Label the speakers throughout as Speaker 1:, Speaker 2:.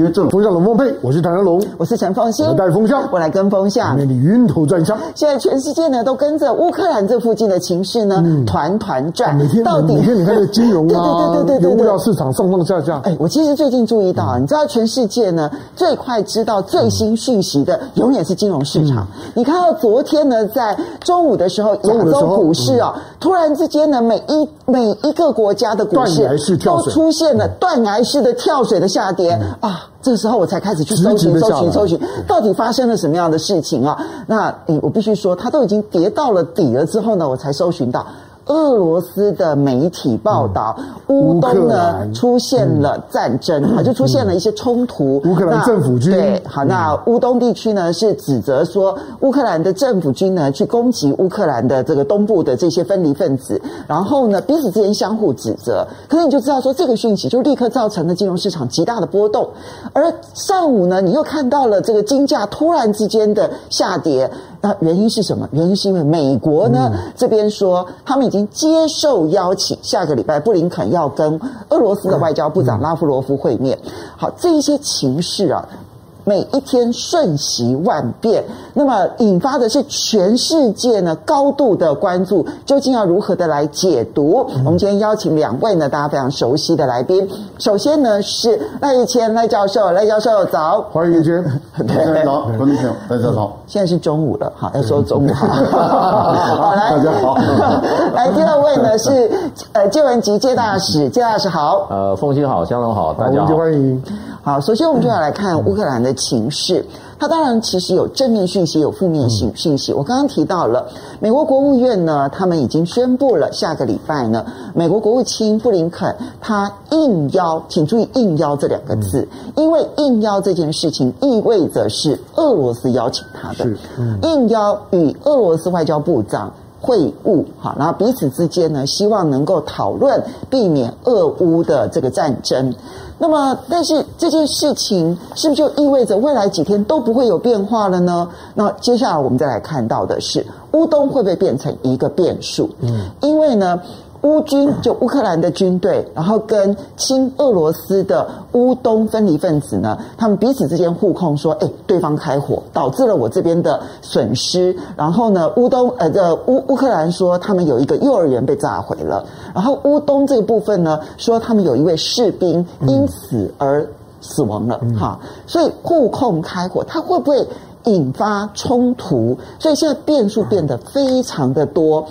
Speaker 1: 因为这种风向龙凤配，我是唐湘龙，
Speaker 2: 我是陈凤馨，
Speaker 1: 我带风向，
Speaker 2: 我来跟风向，
Speaker 1: 免你晕头转向。
Speaker 2: 现在全世界呢都跟着乌克兰这附近的情势呢、嗯、团团转，
Speaker 1: 每天到底每天你看这个金融啊，
Speaker 2: 对对对对对，
Speaker 1: 对物料市场上上下下。
Speaker 2: 哎，我其实最近注意到，嗯、你知道全世界呢最快知道最新讯息的，嗯、永远是金融市场。嗯、你看到昨天呢，在中午的时候，亚洲股市啊，嗯、突然之间呢，每一每一个国家的股市都出现了断崖式的跳水的下跌、嗯、啊。这时候我才开始去搜寻、搜寻、搜寻，到底发生了什么样的事情啊？那，我必须说，它都已经跌到了底了之后呢，我才搜寻到。俄罗斯的媒体报道，乌东呢出现了战争，哈，就出现了一些冲突。
Speaker 1: 乌克兰政府军
Speaker 2: 对，好，那乌东地区呢是指责说，乌克兰的政府军呢去攻击乌克兰的这个东部的这些分离分子，然后呢彼此之间相互指责。可是你就知道说，这个讯息就立刻造成了金融市场极大的波动。而上午呢，你又看到了这个金价突然之间的下跌。那原因是什么？原因是因为美国呢、嗯、这边说，他们已经接受邀请，下个礼拜布林肯要跟俄罗斯的外交部长拉夫罗夫会面。好，这一些情势啊。每一天瞬息万变，那么引发的是全世界呢高度的关注，究竟要如何的来解读？嗯、我们今天邀请两位呢大家非常熟悉的来宾，首先呢是赖奕谦赖教授，赖教授早，
Speaker 1: 欢迎奕谦，
Speaker 3: 对，早，观众朋友大家好，
Speaker 2: 现在是中午了，好，要说中午 好，好来，
Speaker 1: 大家好，
Speaker 2: 来第二位呢是呃介文吉介大使，介大使好，
Speaker 4: 呃凤馨好，湘龙好，大家好，
Speaker 1: 欢迎。
Speaker 2: 好，首先我们就要来看乌克兰的情势。它当然其实有正面讯息，有负面讯讯息。我刚刚提到了美国国务院呢，他们已经宣布了下个礼拜呢，美国国务卿布林肯他应邀，请注意“应邀”这两个字，因为应邀这件事情意味着是俄罗斯邀请他的，应邀与俄罗斯外交部长会晤，好，然后彼此之间呢，希望能够讨论避免俄乌的这个战争。那么，但是这件事情是不是就意味着未来几天都不会有变化了呢？那接下来我们再来看到的是，乌东会不会变成一个变数？嗯，因为呢。乌军就乌克兰的军队，然后跟亲俄罗斯的乌东分离分子呢，他们彼此之间互控说：“哎，对方开火，导致了我这边的损失。”然后呢，乌东呃的乌乌克兰说他们有一个幼儿园被炸毁了，然后乌东这个部分呢说他们有一位士兵因此而死亡了。哈，所以互控开火，它会不会引发冲突？所以现在变数变得非常的多。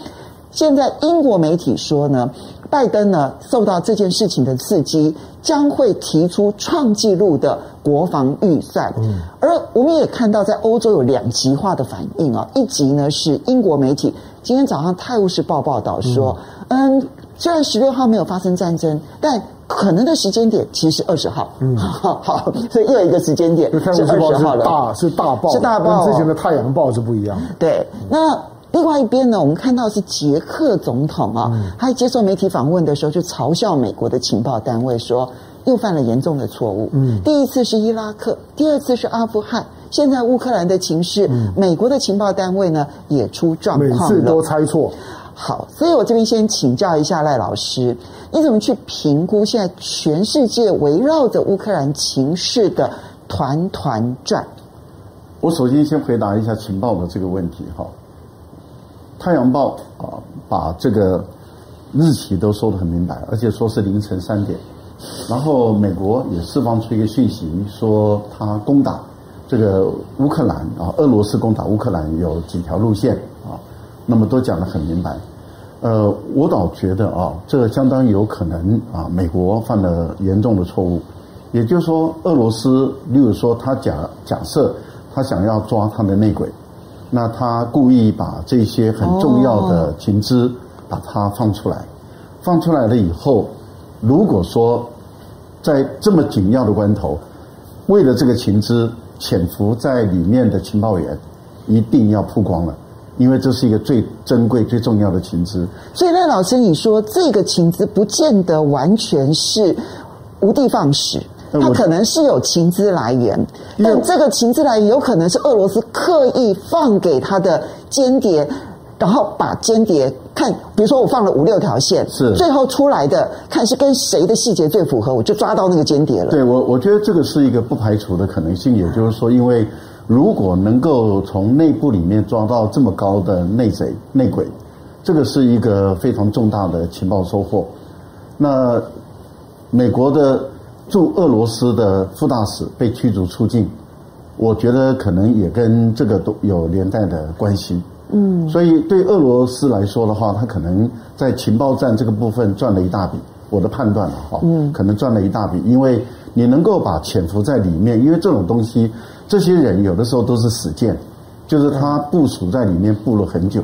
Speaker 2: 现在英国媒体说呢，拜登呢受到这件事情的刺激，将会提出创纪录的国防预算。嗯，而我们也看到，在欧洲有两极化的反应啊。一极呢是英国媒体，今天早上《泰晤士报》报道说，嗯，虽然十六号没有发生战争，但可能的时间点其实是二十号。嗯，好，好，所以又有一个时间点是二十号了。
Speaker 1: 大是大报，
Speaker 2: 是大报，
Speaker 1: 跟之前的《太阳报》是不一样
Speaker 2: 的。对，那。另外一边呢，我们看到是捷克总统啊，他在接受媒体访问的时候就嘲笑美国的情报单位说，又犯了严重的错误。嗯，第一次是伊拉克，第二次是阿富汗，现在乌克兰的情势，美国的情报单位呢也出状况了，
Speaker 1: 每次都猜错。
Speaker 2: 好，所以我这边先请教一下赖老师，你怎么去评估现在全世界围绕着乌克兰情势的团团转？
Speaker 3: 我首先先回答一下情报的这个问题哈。《太阳报》啊，把这个日期都说得很明白，而且说是凌晨三点。然后美国也释放出一个讯息，说他攻打这个乌克兰啊，俄罗斯攻打乌克兰有几条路线啊，那么都讲得很明白。呃，我倒觉得啊，这相当有可能啊，美国犯了严重的错误。也就是说，俄罗斯，例如说他假假设他想要抓他的内鬼。那他故意把这些很重要的情资把它放出来，放出来了以后，如果说在这么紧要的关头，为了这个情资潜伏在里面的情报员一定要曝光了，因为这是一个最珍贵、最重要的情资。
Speaker 2: 所以赖老师，你说这个情资不见得完全是无的放矢。它可能是有情资来源，但这个情资来源有可能是俄罗斯刻意放给他的间谍，然后把间谍看，比如说我放了五六条线，
Speaker 3: 是
Speaker 2: 最后出来的看是跟谁的细节最符合，我就抓到那个间谍了。
Speaker 3: 对我，我觉得这个是一个不排除的可能性，也就是说，因为如果能够从内部里面抓到这么高的内贼、内鬼，这个是一个非常重大的情报收获。那美国的驻俄罗斯的副大使被驱逐出境，我觉得可能也跟这个都有连带的关系。嗯，所以对俄罗斯来说的话，他可能在情报站这个部分赚了一大笔。我的判断了哈，嗯，可能赚了一大笔，因为你能够把潜伏在里面，因为这种东西，这些人有的时候都是死谏，就是他部署在里面布了很久，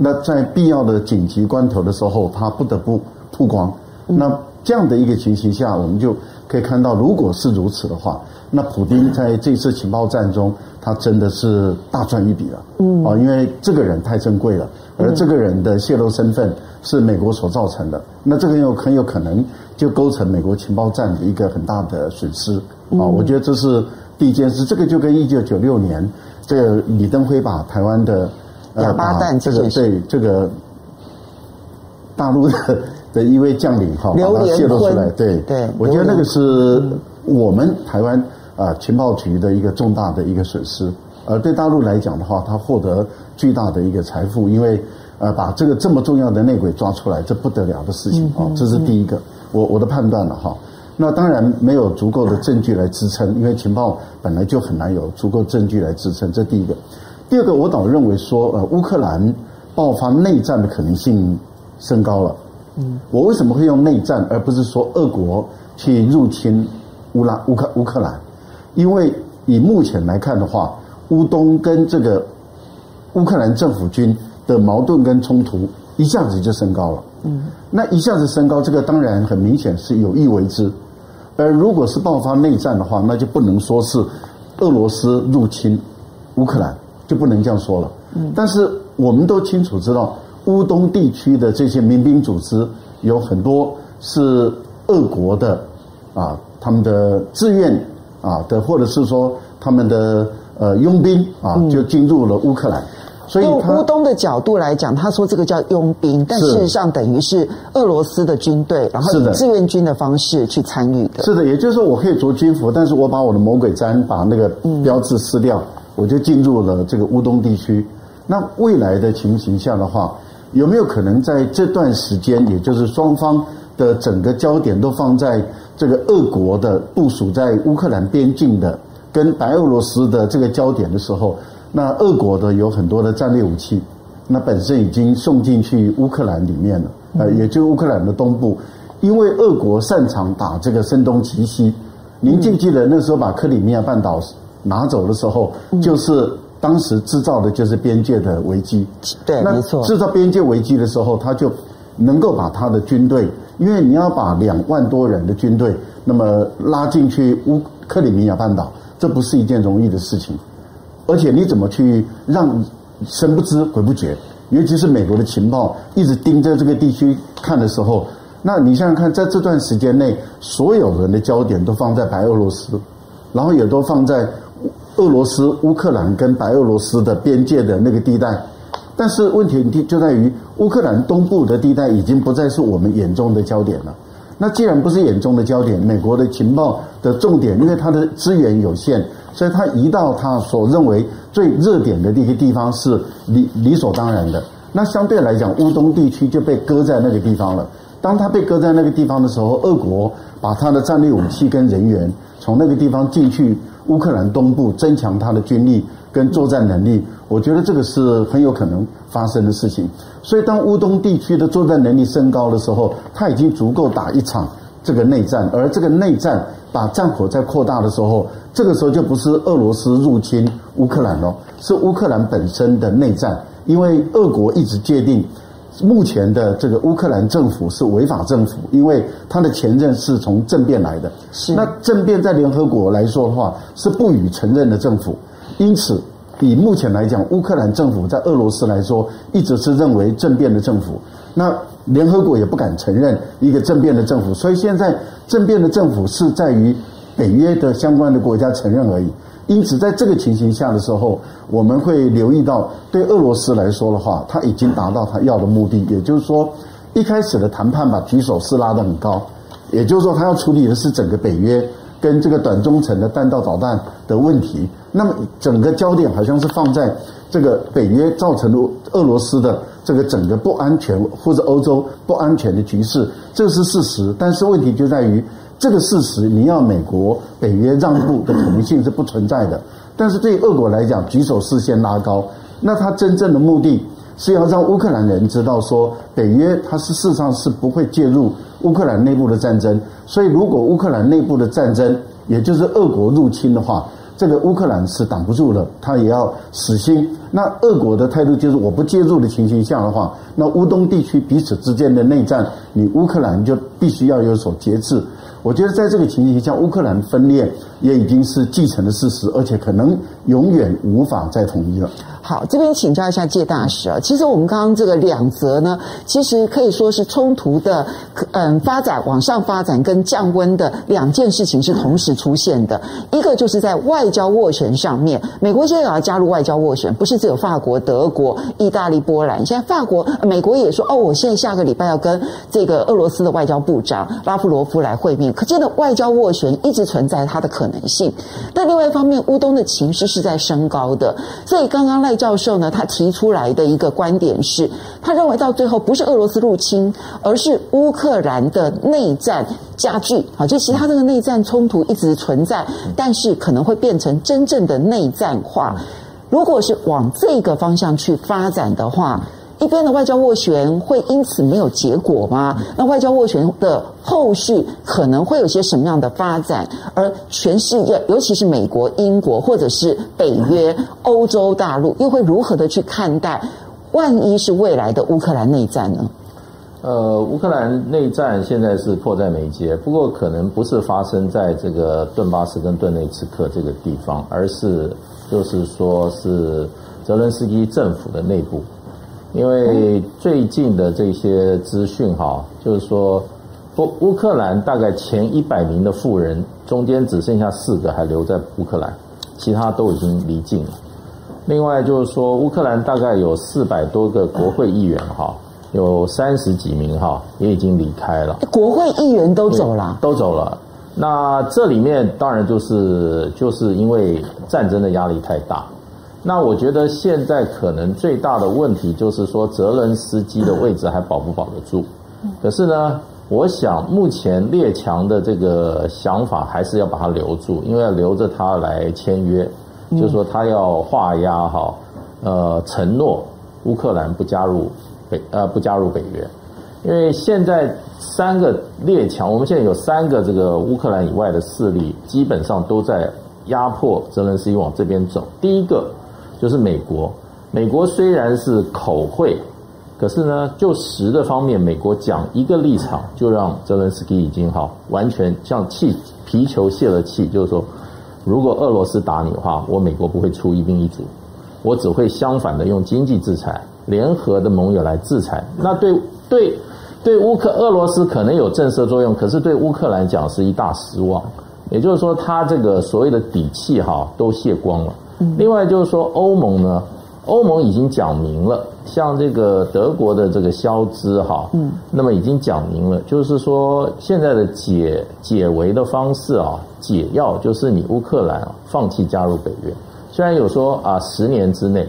Speaker 3: 那在必要的紧急关头的时候，他不得不曝光，那。这样的一个情形下，我们就可以看到，如果是如此的话，那普丁在这次情报战中，他真的是大赚一笔了。嗯，啊，因为这个人太珍贵了，而这个人的泄露身份是美国所造成的，那这个有很有可能就构成美国情报战的一个很大的损失。啊，我觉得这是第一件事。这个就跟一九九六年这个李登辉把台湾的
Speaker 2: 哑巴弹
Speaker 3: 这个对这个大陆的。的一位将领哈，把它泄露出来，对，
Speaker 2: 对，
Speaker 3: 我觉得那个是我们台湾啊情报局的一个重大的一个损失，而对大陆来讲的话，他获得巨大的一个财富，因为呃把这个这么重要的内鬼抓出来，这不得了的事情啊，这是第一个，我我的判断了哈。那当然没有足够的证据来支撑，因为情报本来就很难有足够证据来支撑，这第一个。第二个，我倒认为说，呃，乌克兰爆发内战的可能性升高了。嗯，我为什么会用内战，而不是说俄国去入侵乌拉乌克乌克兰？因为以目前来看的话，乌东跟这个乌克兰政府军的矛盾跟冲突一下子就升高了。嗯，那一下子升高，这个当然很明显是有意为之。而如果是爆发内战的话，那就不能说是俄罗斯入侵乌克兰，就不能这样说了。嗯，但是我们都清楚知道。乌东地区的这些民兵组织有很多是俄国的啊，他们的志愿啊的，或者是说他们的呃佣兵啊，就进入了乌克兰。所以，
Speaker 2: 从乌东的角度来讲，他说这个叫佣兵，但事实上等于是俄罗斯的军队，然后以志愿军的方式去参与的。
Speaker 3: 是的，也就是说，我可以着军服，但是我把我的魔鬼毡把那个标志撕掉，我就进入了这个乌东地区。那未来的情形下的话，有没有可能在这段时间，也就是双方的整个焦点都放在这个俄国的部署在乌克兰边境的，跟白俄罗斯的这个焦点的时候，那俄国的有很多的战略武器，那本身已经送进去乌克兰里面了，呃，也就乌克兰的东部，因为俄国擅长打这个声东击西。您记不记得那时候把克里米亚半岛拿走的时候，就是。当时制造的就是边界的危机，
Speaker 2: 对，没错。
Speaker 3: 制造边界危机的时候，他就能够把他的军队，因为你要把两万多人的军队，那么拉进去乌克里米亚半岛，这不是一件容易的事情。而且你怎么去让神不知鬼不觉？尤其是美国的情报一直盯着这个地区看的时候，那你想想看，在这段时间内，所有人的焦点都放在白俄罗斯，然后也都放在。俄罗斯、乌克兰跟白俄罗斯的边界的那个地带，但是问题就在于乌克兰东部的地带已经不再是我们眼中的焦点了。那既然不是眼中的焦点，美国的情报的重点，因为它的资源有限，所以它移到它所认为最热点的那个地方是理理所当然的。那相对来讲，乌东地区就被搁在那个地方了。当它被搁在那个地方的时候，俄国把它的战略武器跟人员从那个地方进去。乌克兰东部增强他的军力跟作战能力，我觉得这个是很有可能发生的事情。所以，当乌东地区的作战能力升高的时候，他已经足够打一场这个内战。而这个内战把战火再扩大的时候，这个时候就不是俄罗斯入侵乌克兰了，是乌克兰本身的内战。因为俄国一直界定。目前的这个乌克兰政府是违法政府，因为他的前任是从政变来的。是。那政变在联合国来说的话是不予承认的政府，因此以目前来讲，乌克兰政府在俄罗斯来说一直是认为政变的政府。那联合国也不敢承认一个政变的政府，所以现在政变的政府是在于北约的相关的国家承认而已。因此在这个情形下的时候，我们会留意到，对俄罗斯来说的话，他已经达到他要的目的，也就是说，一开始的谈判把举手是拉得很高，也就是说，他要处理的是整个北约跟这个短中程的弹道导弹的问题。那么整个焦点好像是放在这个北约造成了俄罗斯的这个整个不安全或者欧洲不安全的局势，这是事实。但是问题就在于。这个事实，你要美国、北约让步的可能性是不存在的。但是对俄国来讲，举手视线拉高，那他真正的目的是要让乌克兰人知道说，北约它是事实上是不会介入乌克兰内部的战争。所以，如果乌克兰内部的战争，也就是俄国入侵的话，这个乌克兰是挡不住了，他也要死心。那俄国的态度就是，我不介入的情形下的话，那乌东地区彼此之间的内战，你乌克兰就必须要有所节制。我觉得在这个情形下，乌克兰分裂也已经是既成的事实，而且可能永远无法再统一了。
Speaker 2: 好，这边请教一下介大使啊。其实我们刚刚这个两则呢，其实可以说是冲突的，嗯，发展往上发展跟降温的两件事情是同时出现的。一个就是在外交斡旋上面，美国现在也要加入外交斡旋，不是只有法国、德国、意大利、波兰。现在法国、美国也说，哦，我现在下个礼拜要跟这个俄罗斯的外交部长拉夫罗夫来会面。可见的外交斡旋一直存在它的可能能性。但另外一方面，乌东的情势是在升高的，所以刚刚赖教授呢，他提出来的一个观点是，他认为到最后不是俄罗斯入侵，而是乌克兰的内战加剧。好，就其他这个内战冲突一直存在，但是可能会变成真正的内战化。如果是往这个方向去发展的话，一边的外交斡旋会因此没有结果吗？那外交斡旋的后续可能会有些什么样的发展？而全世界，尤其是美国、英国或者是北约、欧洲大陆，又会如何的去看待？万一是未来的乌克兰内战呢？
Speaker 4: 呃，乌克兰内战现在是迫在眉睫，不过可能不是发生在这个顿巴斯跟顿内茨克这个地方，而是就是说是泽伦斯基政府的内部。因为最近的这些资讯哈，就是说，乌乌克兰大概前一百名的富人中间只剩下四个还留在乌克兰，其他都已经离境了。另外就是说，乌克兰大概有四百多个国会议员哈，有三十几名哈也已经离开了。
Speaker 2: 国会议员都走了，
Speaker 4: 都走了。那这里面当然就是就是因为战争的压力太大。那我觉得现在可能最大的问题就是说，泽伦斯基的位置还保不保得住？可是呢，我想目前列强的这个想法还是要把他留住，因为要留着他来签约，就是说他要画押哈，呃，承诺乌克兰不加入北呃不加入北约，因为现在三个列强，我们现在有三个这个乌克兰以外的势力，基本上都在压迫泽连斯基往这边走。第一个。就是美国，美国虽然是口惠，可是呢，就实的方面，美国讲一个立场，就让泽伦斯基已经哈完全像气皮球泄了气，就是说，如果俄罗斯打你的话，我美国不会出一兵一卒，我只会相反的用经济制裁，联合的盟友来制裁。那对对对乌克俄罗斯可能有震慑作用，可是对乌克兰讲是一大失望。也就是说，他这个所谓的底气哈都泄光了。另外就是说，欧盟呢，欧盟已经讲明了，像这个德国的这个消资哈，嗯，那么已经讲明了，就是说现在的解解围的方式啊，解药就是你乌克兰啊放弃加入北约。虽然有说啊十年之内，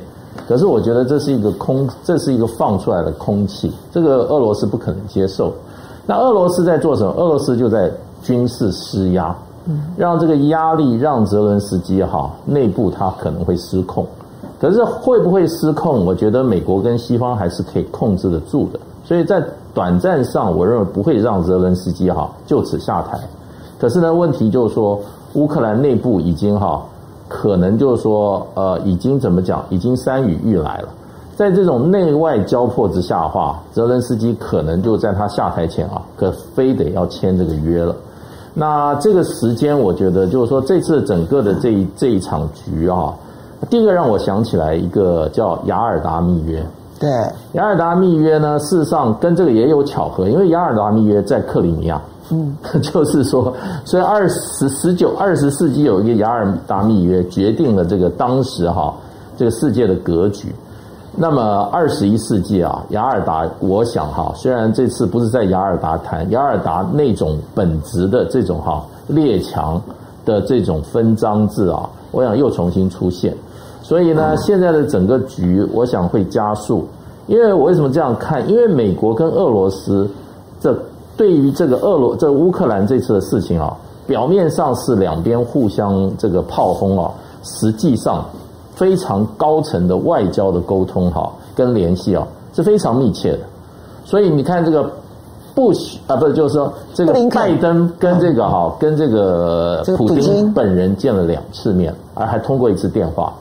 Speaker 4: 可是我觉得这是一个空，这是一个放出来的空气，这个俄罗斯不可能接受。那俄罗斯在做什么？俄罗斯就在军事施压。让这个压力让泽伦斯基哈内部他可能会失控，可是会不会失控？我觉得美国跟西方还是可以控制得住的，所以在短暂上，我认为不会让泽伦斯基哈就此下台。可是呢，问题就是说，乌克兰内部已经哈可能就是说呃已经怎么讲，已经山雨欲来了。在这种内外交迫之下的话，泽伦斯基可能就在他下台前啊，可非得要签这个约了。那这个时间，我觉得就是说，这次整个的这一这一场局啊，第一个让我想起来一个叫雅尔达密约。
Speaker 2: 对，
Speaker 4: 雅尔达密约呢，事实上跟这个也有巧合，因为雅尔达密约在克里米亚，嗯，就是说，所以二十十九二十世纪有一个雅尔达密约，决定了这个当时哈这个世界的格局。那么二十一世纪啊，雅尔达，我想哈，虽然这次不是在雅尔达谈雅尔达那种本质的这种哈列强的这种分赃制啊，我想又重新出现。所以呢，现在的整个局，我想会加速。因为我为什么这样看？因为美国跟俄罗斯这。对于这个俄罗这乌克兰这次的事情啊，表面上是两边互相这个炮轰啊，实际上非常高层的外交的沟通哈跟联系啊是非常密切的。所以你看这个布什啊，不是就是说这个拜登跟这个哈跟这个普京本人见了两次面，而还通过一次电话。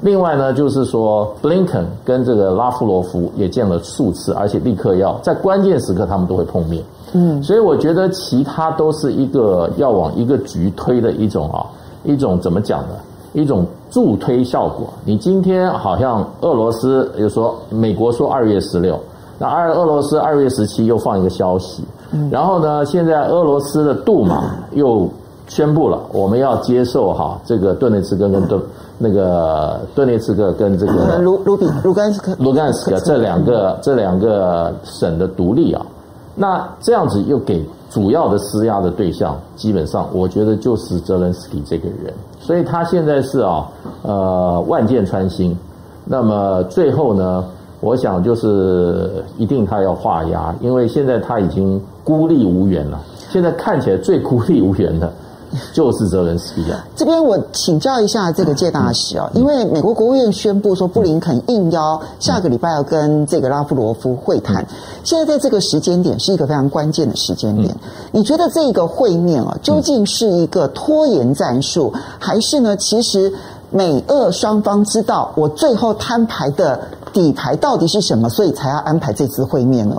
Speaker 4: 另外呢，就是说，Blinken 跟这个拉夫罗夫也见了数次，而且立刻要在关键时刻他们都会碰面。嗯，所以我觉得其他都是一个要往一个局推的一种啊，一种怎么讲呢？一种助推效果。你今天好像俄罗斯，又说美国说二月十六，那二俄罗斯二月十七又放一个消息，然后呢，现在俄罗斯的杜马又宣布了，我们要接受哈这个顿涅茨克跟顿那个顿涅茨克跟这个
Speaker 2: 卢卢比卢甘斯克
Speaker 4: 卢甘斯克这两个这两个省的独立啊。那这样子又给主要的施压的对象，基本上我觉得就是泽连斯基这个人，所以他现在是啊，呃，万箭穿心。那么最后呢，我想就是一定他要画押，因为现在他已经孤立无援了，现在看起来最孤立无援的。就是泽连斯基啊！
Speaker 2: 这边我请教一下这个介大使啊，因为美国国务院宣布说布林肯应邀下个礼拜要跟这个拉夫罗夫会谈，现在在这个时间点是一个非常关键的时间点。你觉得这个会面啊，究竟是一个拖延战术，还是呢？其实美俄双方知道我最后摊牌的底牌到底是什么，所以才要安排这次会面呢？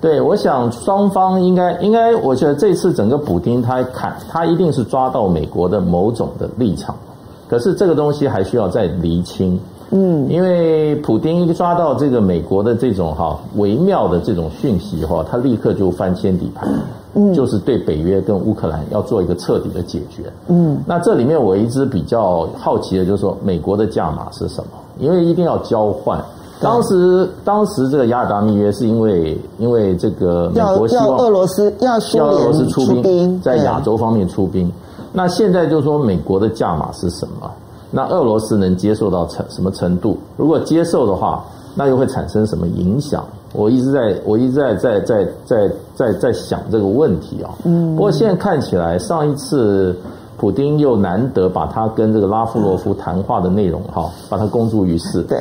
Speaker 4: 对，我想双方应该应该，我觉得这次整个普丁他看他一定是抓到美国的某种的立场，可是这个东西还需要再厘清。嗯，因为普丁一抓到这个美国的这种哈微妙的这种讯息哈，他立刻就翻天底牌，嗯，就是对北约跟乌克兰要做一个彻底的解决。嗯，那这里面我一直比较好奇的就是说，美国的价码是什么？因为一定要交换。当时，当时这个雅尔达密约是因为，因为这个美国希望
Speaker 2: 俄罗斯要
Speaker 4: 要俄罗斯出兵，在亚洲方面出兵。那现在就是说，美国的价码是什么？那俄罗斯能接受到程什么程度？如果接受的话，那又会产生什么影响？我一直在，我一直在在在在在在想这个问题啊。嗯。不过现在看起来，上一次普丁又难得把他跟这个拉夫罗夫谈话的内容哈，把它公诸于世。
Speaker 2: 对。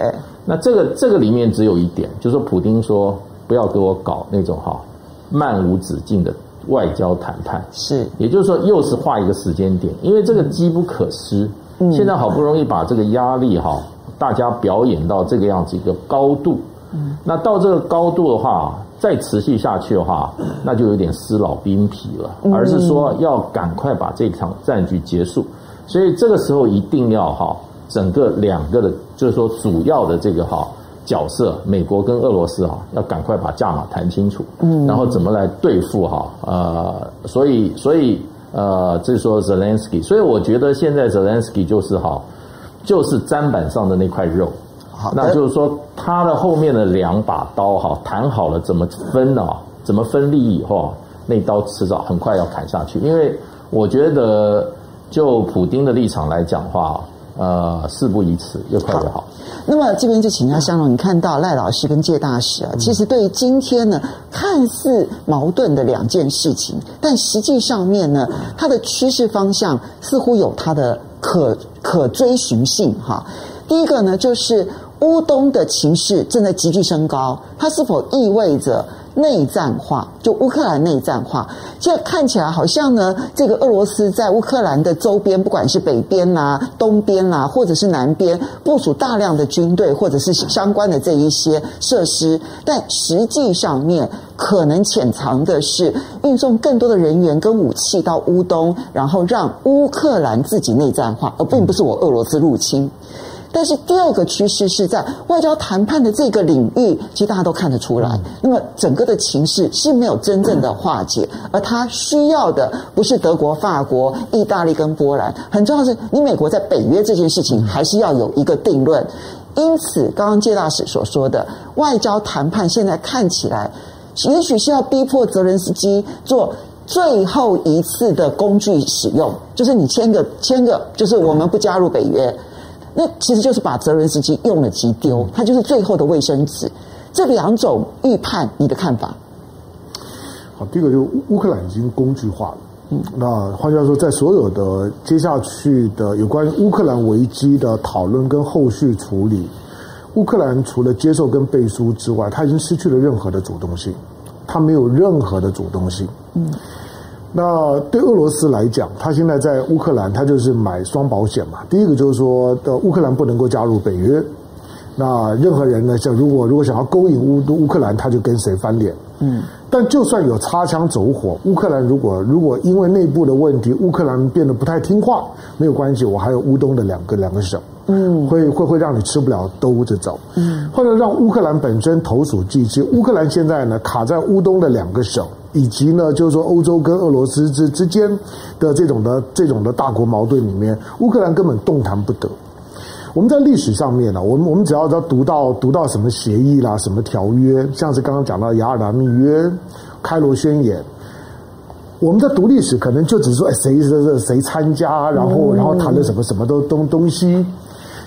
Speaker 4: 那这个这个里面只有一点，就是说普丁说不要给我搞那种哈漫无止境的外交谈判，
Speaker 2: 是，
Speaker 4: 也就是说又是画一个时间点，因为这个机不可失。嗯，现在好不容易把这个压力哈，大家表演到这个样子一个高度，嗯，那到这个高度的话，再持续下去的话，那就有点丝老兵皮了，而是说要赶快把这场战局结束，所以这个时候一定要哈。整个两个的，就是说主要的这个哈角色，美国跟俄罗斯哈，要赶快把价码谈清楚，嗯，然后怎么来对付哈，呃，所以所以呃，这是说泽连斯基，所以我觉得现在泽连斯基就是哈，就是砧板上的那块肉，好，那就是说他的后面的两把刀哈，谈好了怎么分呢？怎么分利益以后，那刀迟早很快要砍下去，因为我觉得就普丁的立场来讲的话。呃，事不宜迟，越快越好。好，
Speaker 2: 那么这边就请教香龙，你看到赖老师跟介大使啊，其实对于今天呢，看似矛盾的两件事情，但实际上面呢，它的趋势方向似乎有它的可可追寻性哈。第一个呢，就是乌东的情势正在急剧升高，它是否意味着？内战化，就乌克兰内战化，现在看起来好像呢，这个俄罗斯在乌克兰的周边，不管是北边呐、啊、东边啦、或者是南边，部署大量的军队，或者是相关的这一些设施，但实际上面可能潜藏的是运送更多的人员跟武器到乌东，然后让乌克兰自己内战化，而并不是我俄罗斯入侵。但是第二个趋势是在外交谈判的这个领域，其实大家都看得出来，那么整个的情势是没有真正的化解，而他需要的不是德国、法国、意大利跟波兰，很重要的是你美国在北约这件事情还是要有一个定论。因此，刚刚介大使所说的外交谈判，现在看起来，也许是要逼迫泽连斯基做最后一次的工具使用，就是你签个签个，就是我们不加入北约，那其实就是把泽伦斯基用了即丢，它就是最后的卫生纸。这两种预判，你的看法？
Speaker 1: 好，第一个就是乌克兰已经工具化了。嗯，那换句话说，在所有的接下去的有关于乌克兰危机的讨论跟后续处理，乌克兰除了接受跟背书之外，他已经失去了任何的主动性，他没有任何的主动性。嗯，那对俄罗斯来讲，他现在在乌克兰，他就是买双保险嘛。第一个就是说，的乌克兰不能够加入北约，那任何人呢，像如果如果想要勾引乌乌克兰，他就跟谁翻脸。嗯。但就算有擦枪走火，乌克兰如果如果因为内部的问题，乌克兰变得不太听话，没有关系，我还有乌东的两个两个省，嗯，会会会让你吃不了兜着走，嗯，或者让乌克兰本身投鼠忌器。乌克兰现在呢卡在乌东的两个省，以及呢就是说欧洲跟俄罗斯之之间的这种的这种的大国矛盾里面，乌克兰根本动弹不得。我们在历史上面呢，我们我们只要要读到读到什么协议啦、什么条约，像是刚刚讲到雅尔达密约、开罗宣言，我们在读历史可能就只是说，哎，谁谁谁谁参加，然后然后谈了什么什么都东东西。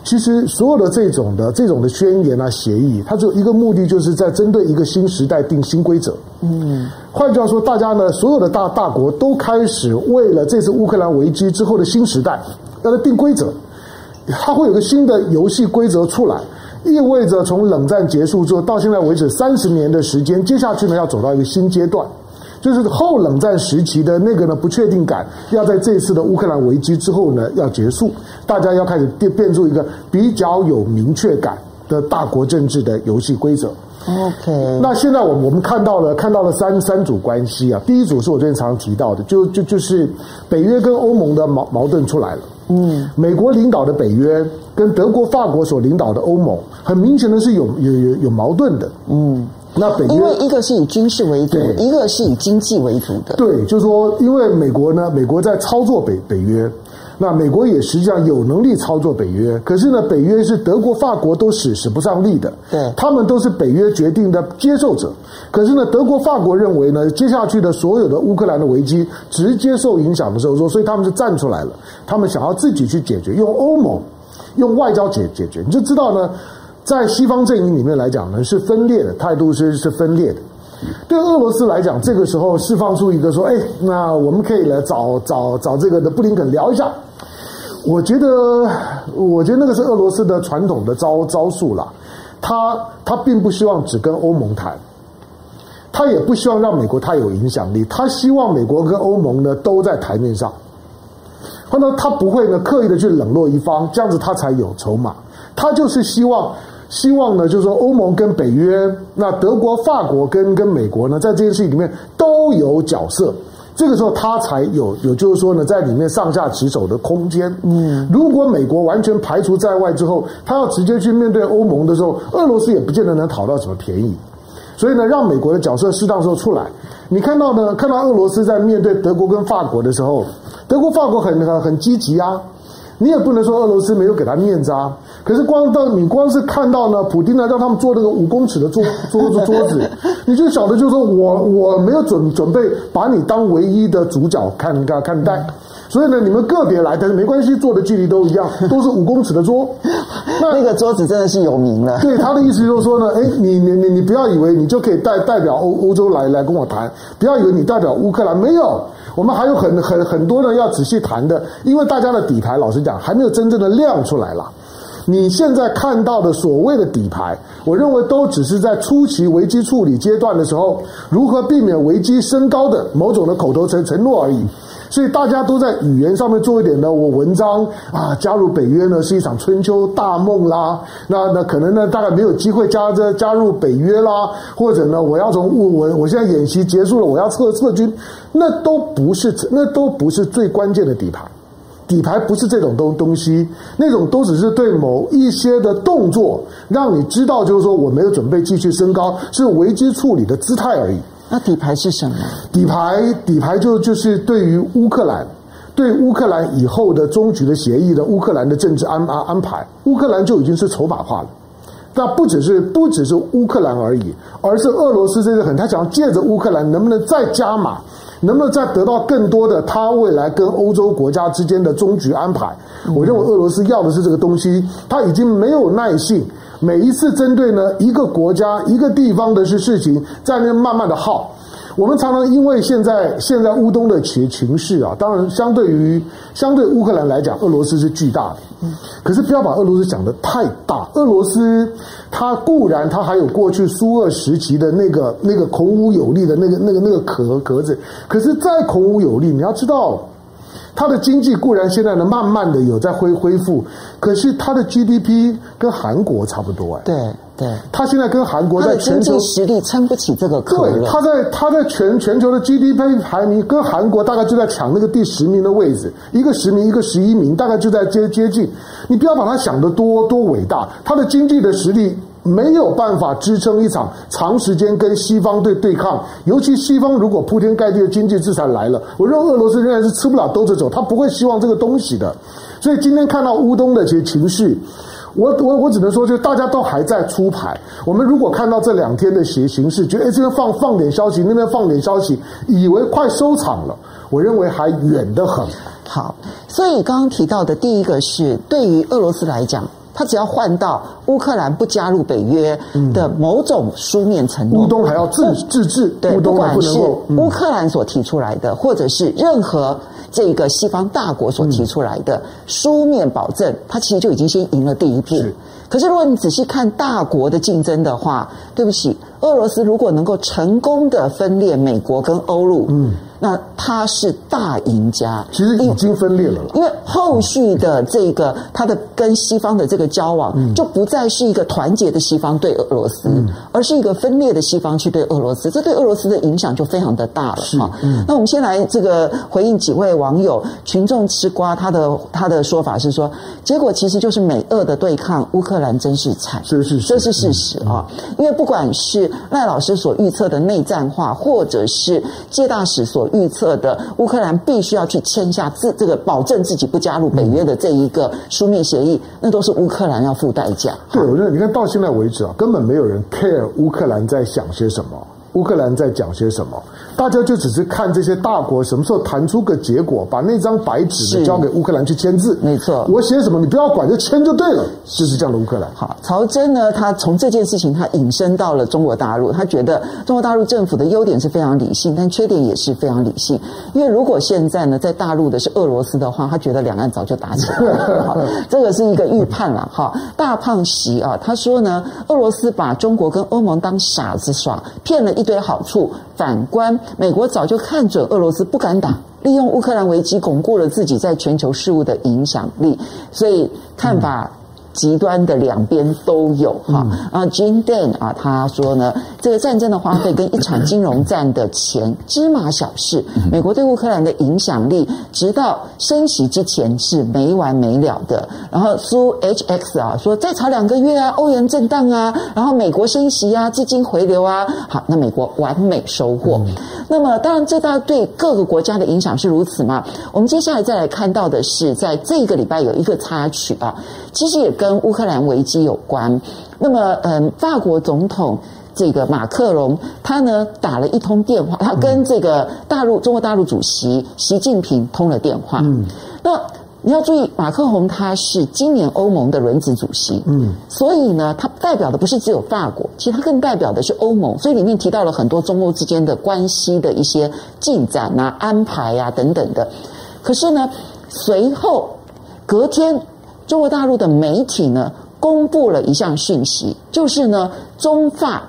Speaker 1: 其实所有的这种的这种的宣言啊、协议，它只有一个目的，就是在针对一个新时代定新规则。嗯，换句话说，大家呢，所有的大大国都开始为了这次乌克兰危机之后的新时代，要来定规则。它会有个新的游戏规则出来，意味着从冷战结束之后到现在为止三十年的时间，接下去呢要走到一个新阶段，就是后冷战时期的那个呢不确定感，要在这次的乌克兰危机之后呢要结束，大家要开始变变出一个比较有明确感的大国政治的游戏规则。OK，那现在我们我们看到了看到了三三组关系啊，第一组是我最近常常提到的，就就就是北约跟欧盟的矛矛盾出来了。嗯，美国领导的北约跟德国、法国所领导的欧盟，很明显的是有有有有矛盾的。嗯，那北约
Speaker 2: 因为一个是以军事为主，对一个是以经济为主的。
Speaker 1: 对，就是说，因为美国呢，美国在操作北北约。那美国也实际上有能力操作北约，可是呢，北约是德国、法国都使使不上力的。对，他们都是北约决定的接受者。可是呢，德国、法国认为呢，接下去的所有的乌克兰的危机直接受影响的时候，说，所以他们就站出来了，他们想要自己去解决，用欧盟、用外交解解决。你就知道呢，在西方阵营里面来讲呢，是分裂的态度是是分裂的。对俄罗斯来讲，这个时候释放出一个说，哎，那我们可以来找找找这个的布林肯聊一下。我觉得，我觉得那个是俄罗斯的传统的招招数啦。他他并不希望只跟欧盟谈，他也不希望让美国太有影响力。他希望美国跟欧盟呢都在台面上，或者他不会呢刻意的去冷落一方，这样子他才有筹码。他就是希望希望呢，就是说欧盟跟北约，那德国、法国跟跟美国呢，在这件事情里面都有角色。这个时候他才有有，就是说呢，在里面上下其手的空间。嗯，如果美国完全排除在外之后，他要直接去面对欧盟的时候，俄罗斯也不见得能讨到什么便宜。所以呢，让美国的角色适当时候出来。你看到呢，看到俄罗斯在面对德国跟法国的时候，德国、法国很很很积极啊。你也不能说俄罗斯没有给他面子啊。可是光到你光是看到呢，普丁呢让他们做那个五公尺的桌 桌子桌子，你就晓得就是说我我没有准准备把你当唯一的主角看看看待，所以呢你们个别来，但是没关系，坐的距离都一样，都是五公尺的桌。
Speaker 2: 那那个桌子真的是有名了。
Speaker 1: 对，他的意思就是说呢，哎，你你你你不要以为你就可以代代表欧欧洲来来跟我谈，不要以为你代表乌克兰，没有，我们还有很很很多的要仔细谈的，因为大家的底牌老实讲还没有真正的亮出来了。你现在看到的所谓的底牌，我认为都只是在初期危机处理阶段的时候，如何避免危机升高的某种的口头承承诺而已。所以大家都在语言上面做一点呢，我文章啊，加入北约呢是一场春秋大梦啦。那那可能呢，大概没有机会加这加入北约啦，或者呢，我要从我我我现在演习结束了，我要撤撤军，那都不是那都不是最关键的底牌。底牌不是这种东东西，那种都只是对某一些的动作，让你知道就是说我没有准备继续升高，是危机处理的姿态而已。
Speaker 2: 那底牌是什么？
Speaker 1: 底牌底牌就就是对于乌克兰，对乌克兰以后的终局的协议的乌克兰的政治安安安排，乌克兰就已经是筹码化了。那不只是不只是乌克兰而已，而是俄罗斯这个很，他想借着乌克兰能不能再加码，能不能再得到更多的他未来跟欧洲国家之间的终局安排？我认为俄罗斯要的是这个东西，他已经没有耐性。每一次针对呢一个国家一个地方的事事情，在那慢慢的耗。我们常常因为现在现在乌东的情情势啊，当然相对于相对乌克兰来讲，俄罗斯是巨大的。可是不要把俄罗斯讲得太大。俄罗斯它固然它还有过去苏俄时期的那个那个孔武有力的那个那个那个壳壳子，可是再孔武有力，你要知道。它的经济固然现在呢，慢慢的有在恢恢复，可是它的 GDP 跟韩国差不多哎。
Speaker 2: 对对，
Speaker 1: 它现在跟韩国在全球
Speaker 2: 实力撑不起这个壳。
Speaker 1: 对，他在他在全全球的 GDP 排名跟韩国大概就在抢那个第十名的位置，一个十名，一个十一名，大概就在接接近。你不要把他想得多多伟大，他的经济的实力。没有办法支撑一场长时间跟西方对对抗，尤其西方如果铺天盖地的经济制裁来了，我认为俄罗斯仍然是吃不了兜着走，他不会希望这个东西的。所以今天看到乌东的这些情绪，我我我只能说，就是大家都还在出牌。我们如果看到这两天的形形势，觉得哎这边放放点消息，那边放点消息，以为快收场了，我认为还远得很。
Speaker 2: 好，所以刚刚提到的第一个是对于俄罗斯来讲。他只要换到乌克兰不加入北约的某种书面承诺，
Speaker 1: 乌东还要自自治，不
Speaker 2: 管是乌克兰所提出来的，或者是任何这个西方大国所提出来的书面保证，他其实就已经先赢了第一步。可是如果你仔细看大国的竞争的话，对不起，俄罗斯如果能够成功的分裂美国跟欧陆，嗯。那他是大赢家，
Speaker 1: 其实已经分裂了。
Speaker 2: 因为后续的这个他的跟西方的这个交往，就不再是一个团结的西方对俄罗斯，而是一个分裂的西方去对俄罗斯，这对俄罗斯的影响就非常的大了哈。那我们先来这个回应几位网友，群众吃瓜，他的他的说法是说，结果其实就是美俄的对抗，乌克兰真是惨，
Speaker 1: 这是
Speaker 2: 这是事实啊。因为不管是赖老师所预测的内战化，或者是介大使所预测的乌克兰必须要去签下自这个保证自己不加入北约的这一个书面协议，那都是乌克兰要付代价。
Speaker 1: 对，我觉得你看到现在为止啊，根本没有人 care 乌克兰在想些什么。乌克兰在讲些什么？大家就只是看这些大国什么时候谈出个结果，把那张白纸交给乌克兰去签字。
Speaker 2: 没错，
Speaker 1: 我写什么你不要管，就签就对了。就是这样的乌克兰。
Speaker 2: 好，曹真呢，他从这件事情他引申到了中国大陆，他觉得中国大陆政府的优点是非常理性，但缺点也是非常理性。因为如果现在呢，在大陆的是俄罗斯的话，他觉得两岸早就打起来了。好，这个是一个预判了。哈，大胖席啊，他说呢，俄罗斯把中国跟欧盟当傻子耍，骗了一堆好处。反观美国早就看准俄罗斯不敢打，利用乌克兰危机巩固了自己在全球事务的影响力，所以看法。极端的两边都有哈啊，Jim Dan 啊，他说呢，这个战争的花费跟一场金融战的钱芝麻小事。美国对乌克兰的影响力，直到升息之前是没完没了的。然后苏 HX 啊说，再炒两个月啊，欧元震荡啊，然后美国升息啊，资金回流啊，好，那美国完美收获。那么当然，这大对各个国家的影响是如此嘛？我们接下来再来看到的是，在这个礼拜有一个插曲啊，其实也。跟乌克兰危机有关，那么，嗯，法国总统这个马克龙，他呢打了一通电话，他跟这个大陆中国大陆主席习近平通了电话。嗯，那你要注意，马克龙他是今年欧盟的轮值主席，嗯，所以呢，他代表的不是只有法国，其实他更代表的是欧盟，所以里面提到了很多中欧之间的关系的一些进展啊、安排啊等等的。可是呢，随后隔天。中国大陆的媒体呢，公布了一项讯息，就是呢，中法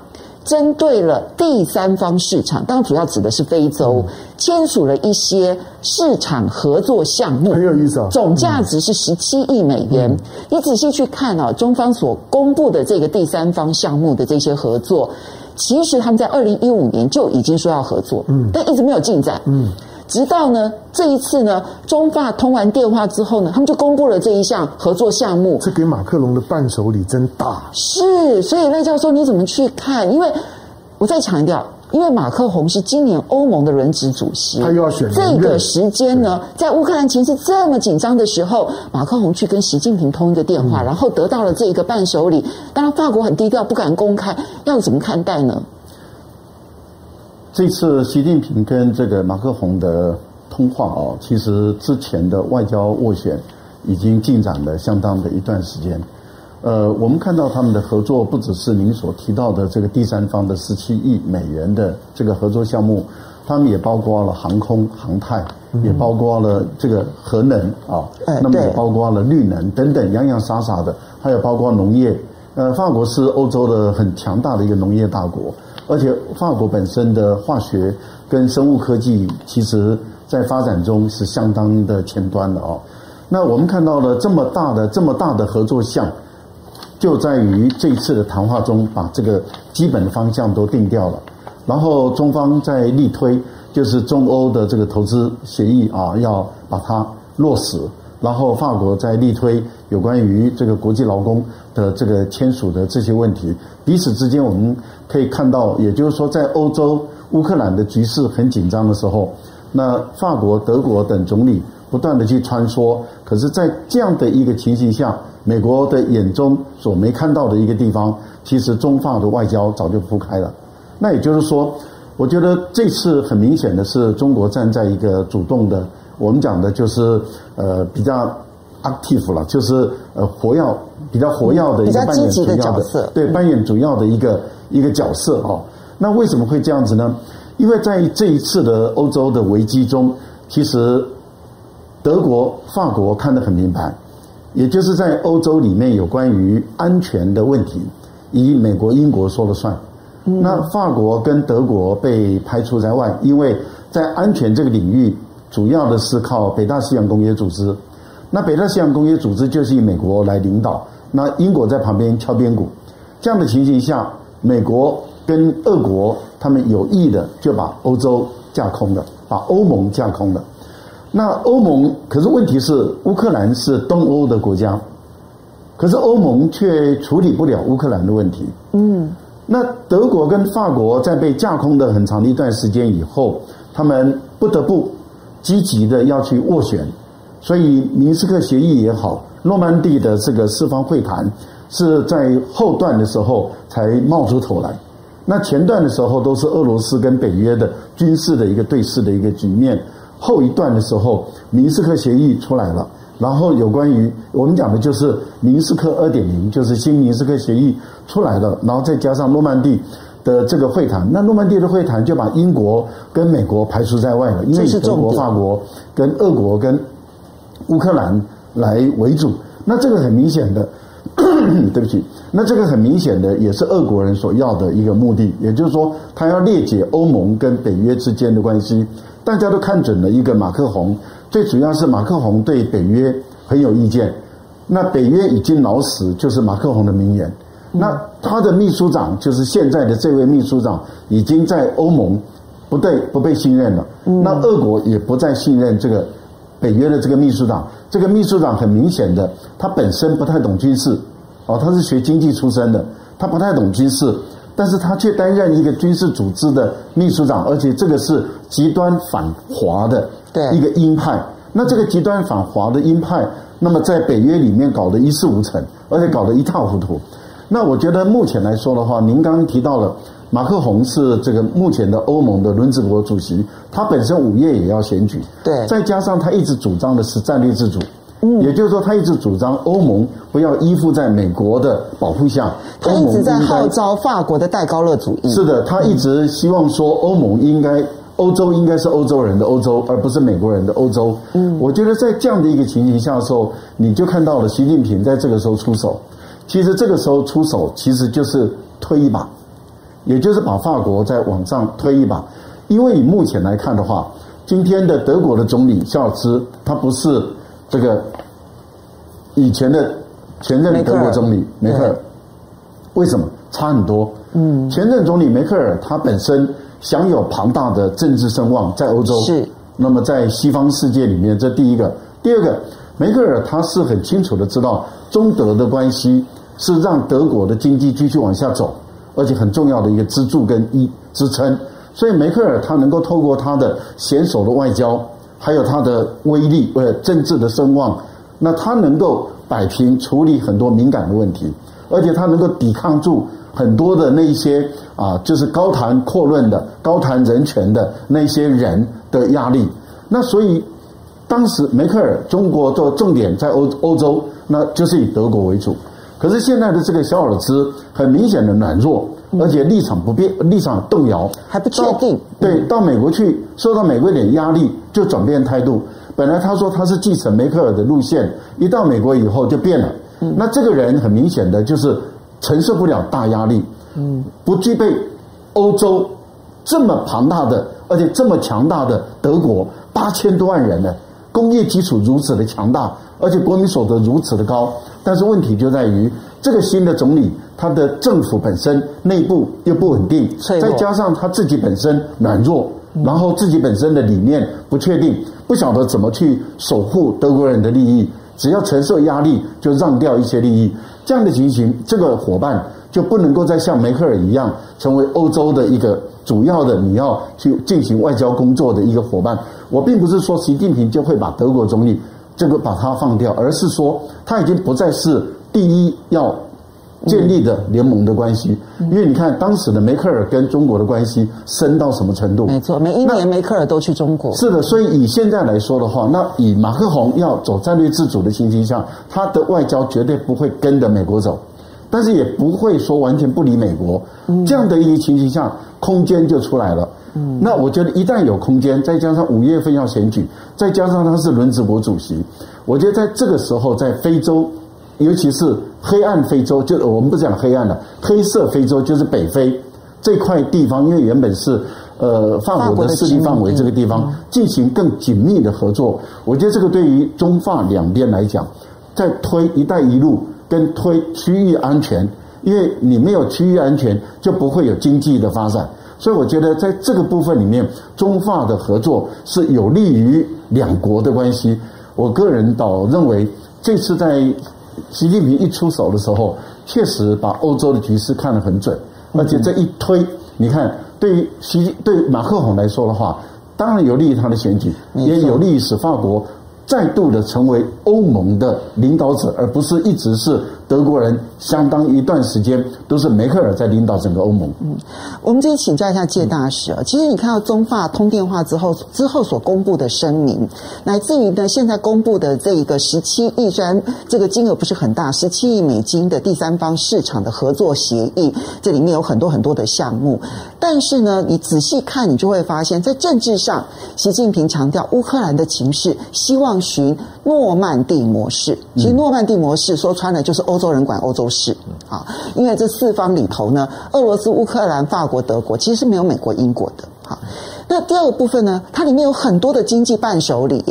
Speaker 2: 针对了第三方市场，当然主要指的是非洲，签署了一些市场合作项目，
Speaker 1: 很有意思啊，
Speaker 2: 总价值是十七亿美元。你仔细去看啊，中方所公布的这个第三方项目的这些合作，其实他们在二零一五年就已经说要合作，嗯，但一直没有进展，嗯。直到呢这一次呢，中法通完电话之后呢，他们就公布了这一项合作项目。
Speaker 1: 这给马克龙的伴手礼真大。
Speaker 2: 是，所以赖教授你怎么去看？因为我再强调。因为马克宏是今年欧盟的轮值主席，
Speaker 1: 他又要选
Speaker 2: 这个时间呢，在乌克兰情势这么紧张的时候，马克宏去跟习近平通一个电话，嗯、然后得到了这个伴手礼。当然，法国很低调，不敢公开，要怎么看待呢？
Speaker 3: 这次习近平跟这个马克宏的通话啊，其实之前的外交斡旋已经进展了相当的一段时间。呃，我们看到他们的合作不只是您所提到的这个第三方的十七亿美元的这个合作项目，他们也包括了航空航太，也包括了这个核能啊，那么也包括了绿能等等洋洋洒洒的，还有包括农业。呃，法国是欧洲的很强大的一个农业大国，而且法国本身的化学跟生物科技，其实在发展中是相当的前端的哦。那我们看到了这么大的这么大的合作项。就在于这一次的谈话中，把这个基本的方向都定掉了，然后中方在力推，就是中欧的这个投资协议啊，要把它落实，然后法国在力推有关于这个国际劳工的这个签署的这些问题，彼此之间我们可以看到，也就是说，在欧洲乌克兰的局势很紧张的时候，那法国、德国等总理不断的去穿梭，可是，在这样的一个情形下。美国的眼中所没看到的一个地方，其实中法的外交早就铺开了。那也就是说，我觉得这次很明显的是中国站在一个主动的，我们讲的就是呃比较 active 了，就是呃活跃比较活跃的一个扮演主要的，的角色，对，扮演主要的一个一个角色哦。那为什么会这样子呢？因为在这一次的欧洲的危机中，其实德国、法国看得很明白。也就是在欧洲里面有关于安全的问题，以美国、英国说了算。那法国跟德国被排除在外，因为在安全这个领域，主要的是靠北大西洋公约组织。那北大西洋公约组织就是以美国来领导，那英国在旁边敲边鼓。这样的情形下，美国跟俄国他们有意的就把欧洲架空了，把欧盟架空了。那欧盟，可是问题是乌克兰是东欧的国家，可是欧盟却处理不了乌克兰的问题。嗯，那德国跟法国在被架空的很长的一段时间以后，他们不得不积极的要去斡旋，所以明斯克协议也好，诺曼底的这个四方会谈是在后段的时候才冒出头来，那前段的时候都是俄罗斯跟北约的军事的一个对峙的一个局面。后一段的时候，明斯克协议出来了，然后有关于我们讲的就是明斯克二点零，就是新明斯克协议出来了，然后再加上诺曼底的这个会谈，那诺曼底的会谈就把英国跟美国排除在外了，因为以德国、法国跟俄国跟乌克兰来为主，那这个很明显的，对不起，那这个很明显的也是俄国人所要的一个目的，也就是说，他要裂解欧盟跟北约之间的关系。大家都看准了一个马克宏，最主要是马克宏对北约很有意见。那北约已经老死，就是马克宏的名言。那他的秘书长就是现在的这位秘书长，已经在欧盟不对不被信任了。那俄国也不再信任这个北约的这个秘书长。这个秘书长很明显的，他本身不太懂军事，哦，他是学经济出身的，他不太懂军事。但是他却担任一个军事组织的秘书长，而且这个是极端反华的一个鹰派。那这个极端反华的鹰派，那么在北约里面搞得一事无成，而且搞得一塌糊涂。那我觉得目前来说的话，您刚刚提到了马克宏是这个目前的欧盟的轮值国主席，他本身五月也要选举，
Speaker 2: 对，
Speaker 3: 再加上他一直主张的是战略自主。嗯也就是说，他一直主张欧盟不要依附在美国的保护下。
Speaker 2: 他一直在号召法国的戴高乐主义。
Speaker 3: 是的，他一直希望说，欧盟应该，欧洲应该是欧洲人的欧洲，而不是美国人的欧洲。嗯，我觉得在这样的一个情形下的时候，你就看到了习近平在这个时候出手。其实这个时候出手，其实就是推一把，也就是把法国再往上推一把。因为以目前来看的话，今天的德国的总理肖尔兹，他不是。这个以前的前任德国总理梅克尔，为什么差很多？嗯，前任总理梅克尔他本身享有庞大的政治声望，在欧洲是，那么在西方世界里面，这第一个，第二个，梅克尔他是很清楚的知道中德的关系是让德国的经济继续往下走，而且很重要的一个支柱跟一支撑。所以梅克尔他能够透过他的娴熟的外交，还有他的威力，呃，政治的声望，那他能够摆平处理很多敏感的问题，而且他能够抵抗住很多的那些啊，就是高谈阔论的、高谈人权的那些人的压力。那所以当时梅克尔中国的重点在欧欧洲，那就是以德国为主。可是现在的这个小尔兹很明显的软弱。而且立场不变，立场动摇，
Speaker 2: 还不确定。
Speaker 3: 对，到美国去，受到美国一点压力，就转变态度。本来他说他是继承梅克尔的路线，一到美国以后就变了。嗯，那这个人很明显的就是承受不了大压力，嗯，不具备欧洲这么庞大的，而且这么强大的德国八千多万人呢，工业基础如此的强大，而且国民所得如此的高，但是问题就在于。这个新的总理，他的政府本身内部又不稳定，再加上他自己本身软弱，然后自己本身的理念不确定，不晓得怎么去守护德国人的利益，只要承受压力就让掉一些利益，这样的情形，这个伙伴就不能够再像梅克尔一样成为欧洲的一个主要的你要去进行外交工作的一个伙伴。我并不是说习近平就会把德国总理这个把它放掉，而是说它已经不再是。第一要建立的联盟的关系，因为你看当时的梅克尔跟中国的关系深到什么程度？
Speaker 2: 没错，每一年梅克尔都去中国。
Speaker 3: 是的，所以以现在来说的话，那以马克宏要走战略自主的情形下，他的外交绝对不会跟着美国走，但是也不会说完全不理美国。这样的一个情形下，空间就出来了。那我觉得一旦有空间，再加上五月份要选举，再加上他是轮值国主席，我觉得在这个时候，在非洲。尤其是黑暗非洲，就我们不讲黑暗了，黑色非洲就是北非这块地方，因为原本是呃法国的势力范围，这个地方进行更紧密的合作。我觉得这个对于中法两边来讲，在推“一带一路”跟推区域安全，因为你没有区域安全，就不会有经济的发展。所以我觉得在这个部分里面，中法的合作是有利于两国的关系。我个人倒认为这次在。习近平一出手的时候，确实把欧洲的局势看得很准，而且这一推，你看，对于习对马克宏来说的话，当然有利于他的选举，也有利于使法国。再度的成为欧盟的领导者，而不是一直是德国人。相当一段时间都是梅克尔在领导整个欧盟。
Speaker 2: 嗯，我们这里请教一下介大使啊，其实你看到中法通电话之后，之后所公布的声明，乃至于呢现在公布的这一个十七亿，虽然这个金额不是很大，十七亿美金的第三方市场的合作协议，这里面有很多很多的项目，但是呢，你仔细看，你就会发现，在政治上，习近平强调乌克兰的情势，希望。寻诺曼底模式，其实诺曼底模式说穿了就是欧洲人管欧洲事啊，因为这四方里头呢，俄罗斯、乌克兰、法国、德国其实是没有美国、英国的。好，那第二个部分呢，它里面有很多的经济伴手礼，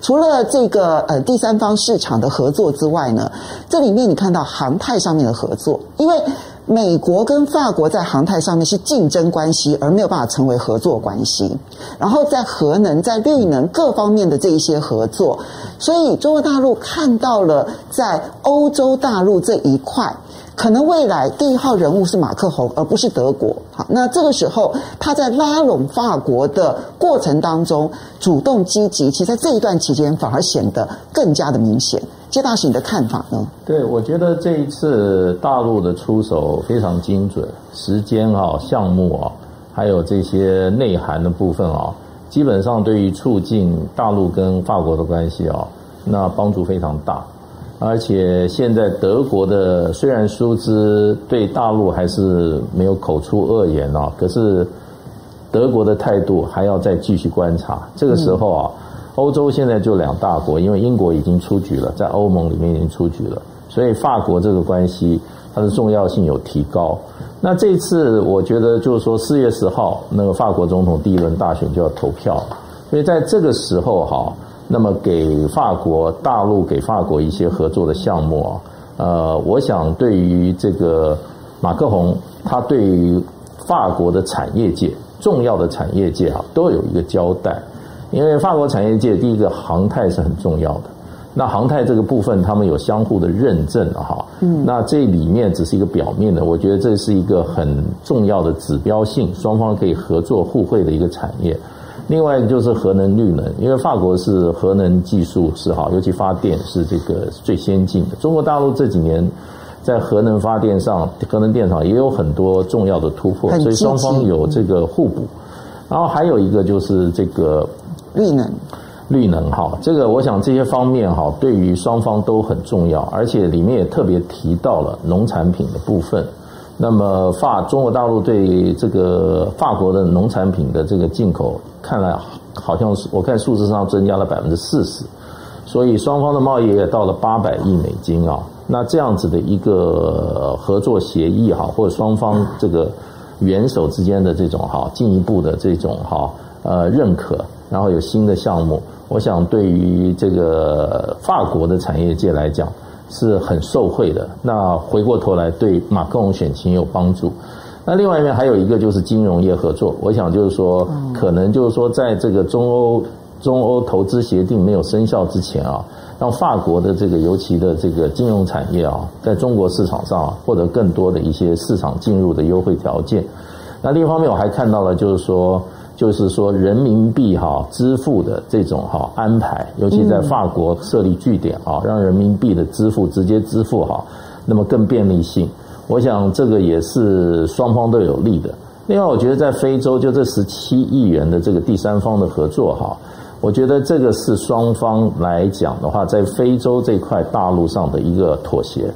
Speaker 2: 除了这个呃第三方市场的合作之外呢，这里面你看到航太上面的合作，因为。美国跟法国在航太上面是竞争关系，而没有办法成为合作关系。然后在核能、在绿能各方面的这一些合作，所以中国大陆看到了在欧洲大陆这一块，可能未来第一号人物是马克宏，而不是德国。好，那这个时候他在拉拢法国的过程当中，主动积极，其实在这一段期间反而显得更加的明显。介大使，你的看法呢？
Speaker 4: 对，我觉得这一次大陆的出手非常精准，时间啊、项目啊，还有这些内涵的部分啊，基本上对于促进大陆跟法国的关系啊，那帮助非常大。而且现在德国的虽然舒兹对大陆还是没有口出恶言啊，可是德国的态度还要再继续观察。这个时候啊。欧洲现在就两大国，因为英国已经出局了，在欧盟里面已经出局了，所以法国这个关系它的重要性有提高。那这次我觉得就是说四月十号那个法国总统第一轮大选就要投票，所以在这个时候哈，那么给法国大陆给法国一些合作的项目啊，呃，我想对于这个马克宏，他对于法国的产业界重要的产业界啊，都有一个交代。因为法国产业界第一个航太是很重要的。那航太这个部分，他们有相互的认证哈。嗯，那这里面只是一个表面的，我觉得这是一个很重要的指标性，双方可以合作互惠的一个产业。另外就是核能绿能，因为法国是核能技术是好，尤其发电是这个最先进的。中国大陆这几年在核能发电上，核能电厂也有很多重要的突破，所以双方有这个互补。然后还有一个就是这个
Speaker 2: 绿能。
Speaker 4: 绿能哈，这个我想这些方面哈，对于双方都很重要，而且里面也特别提到了农产品的部分。那么法中国大陆对这个法国的农产品的这个进口，看来好像是我看数字上增加了百分之四十，所以双方的贸易也到了八百亿美金啊。那这样子的一个合作协议哈，或者双方这个元首之间的这种哈进一步的这种哈呃认可，然后有新的项目。我想，对于这个法国的产业界来讲，是很受惠的。那回过头来，对马克龙选情有帮助。那另外一面还有一个就是金融业合作。我想就是说，可能就是说，在这个中欧中欧投资协定没有生效之前啊，让法国的这个尤其的这个金融产业啊，在中国市场上获得更多的一些市场进入的优惠条件。那另一方面，我还看到了就是说。就是说，人民币哈支付的这种哈安排，尤其在法国设立据点啊，让人民币的支付直接支付哈，那么更便利性。我想这个也是双方都有利的。另外，我觉得在非洲就这十七亿元的这个第三方的合作哈，我觉得这个是双方来讲的话，在非洲这块大陆上的一个妥协。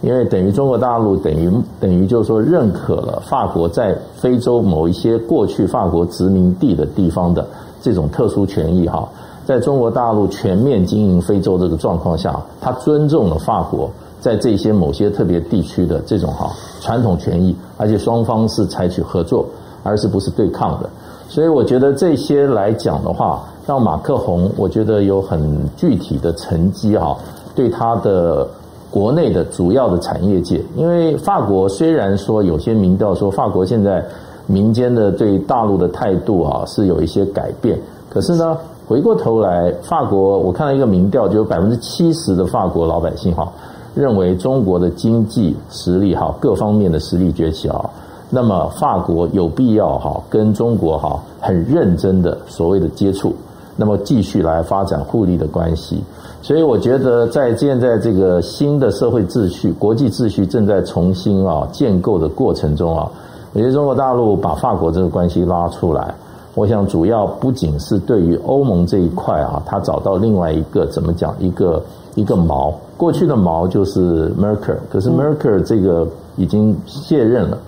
Speaker 4: 因为等于中国大陆等于等于就是说认可了法国在非洲某一些过去法国殖民地的地方的这种特殊权益哈，在中国大陆全面经营非洲这个状况下，他尊重了法国在这些某些特别地区的这种哈传统权益，而且双方是采取合作，而是不是对抗的。所以我觉得这些来讲的话，让马克宏我觉得有很具体的成绩哈，对他的。国内的主要的产业界，因为法国虽然说有些民调说法国现在民间的对大陆的态度啊是有一些改变，可是呢，回过头来，法国我看到一个民调，就有百分之七十的法国老百姓哈认为中国的经济实力哈各方面的实力崛起啊，那么法国有必要哈跟中国哈很认真的所谓的接触，那么继续来发展互利的关系。所以我觉得，在现在这个新的社会秩序、国际秩序正在重新啊建构的过程中啊，我觉得中国大陆把法国这个关系拉出来，我想主要不仅是对于欧盟这一块啊，他找到另外一个怎么讲一个一个锚，过去的锚就是 Merkel，可是 Merkel 这个已经卸任了，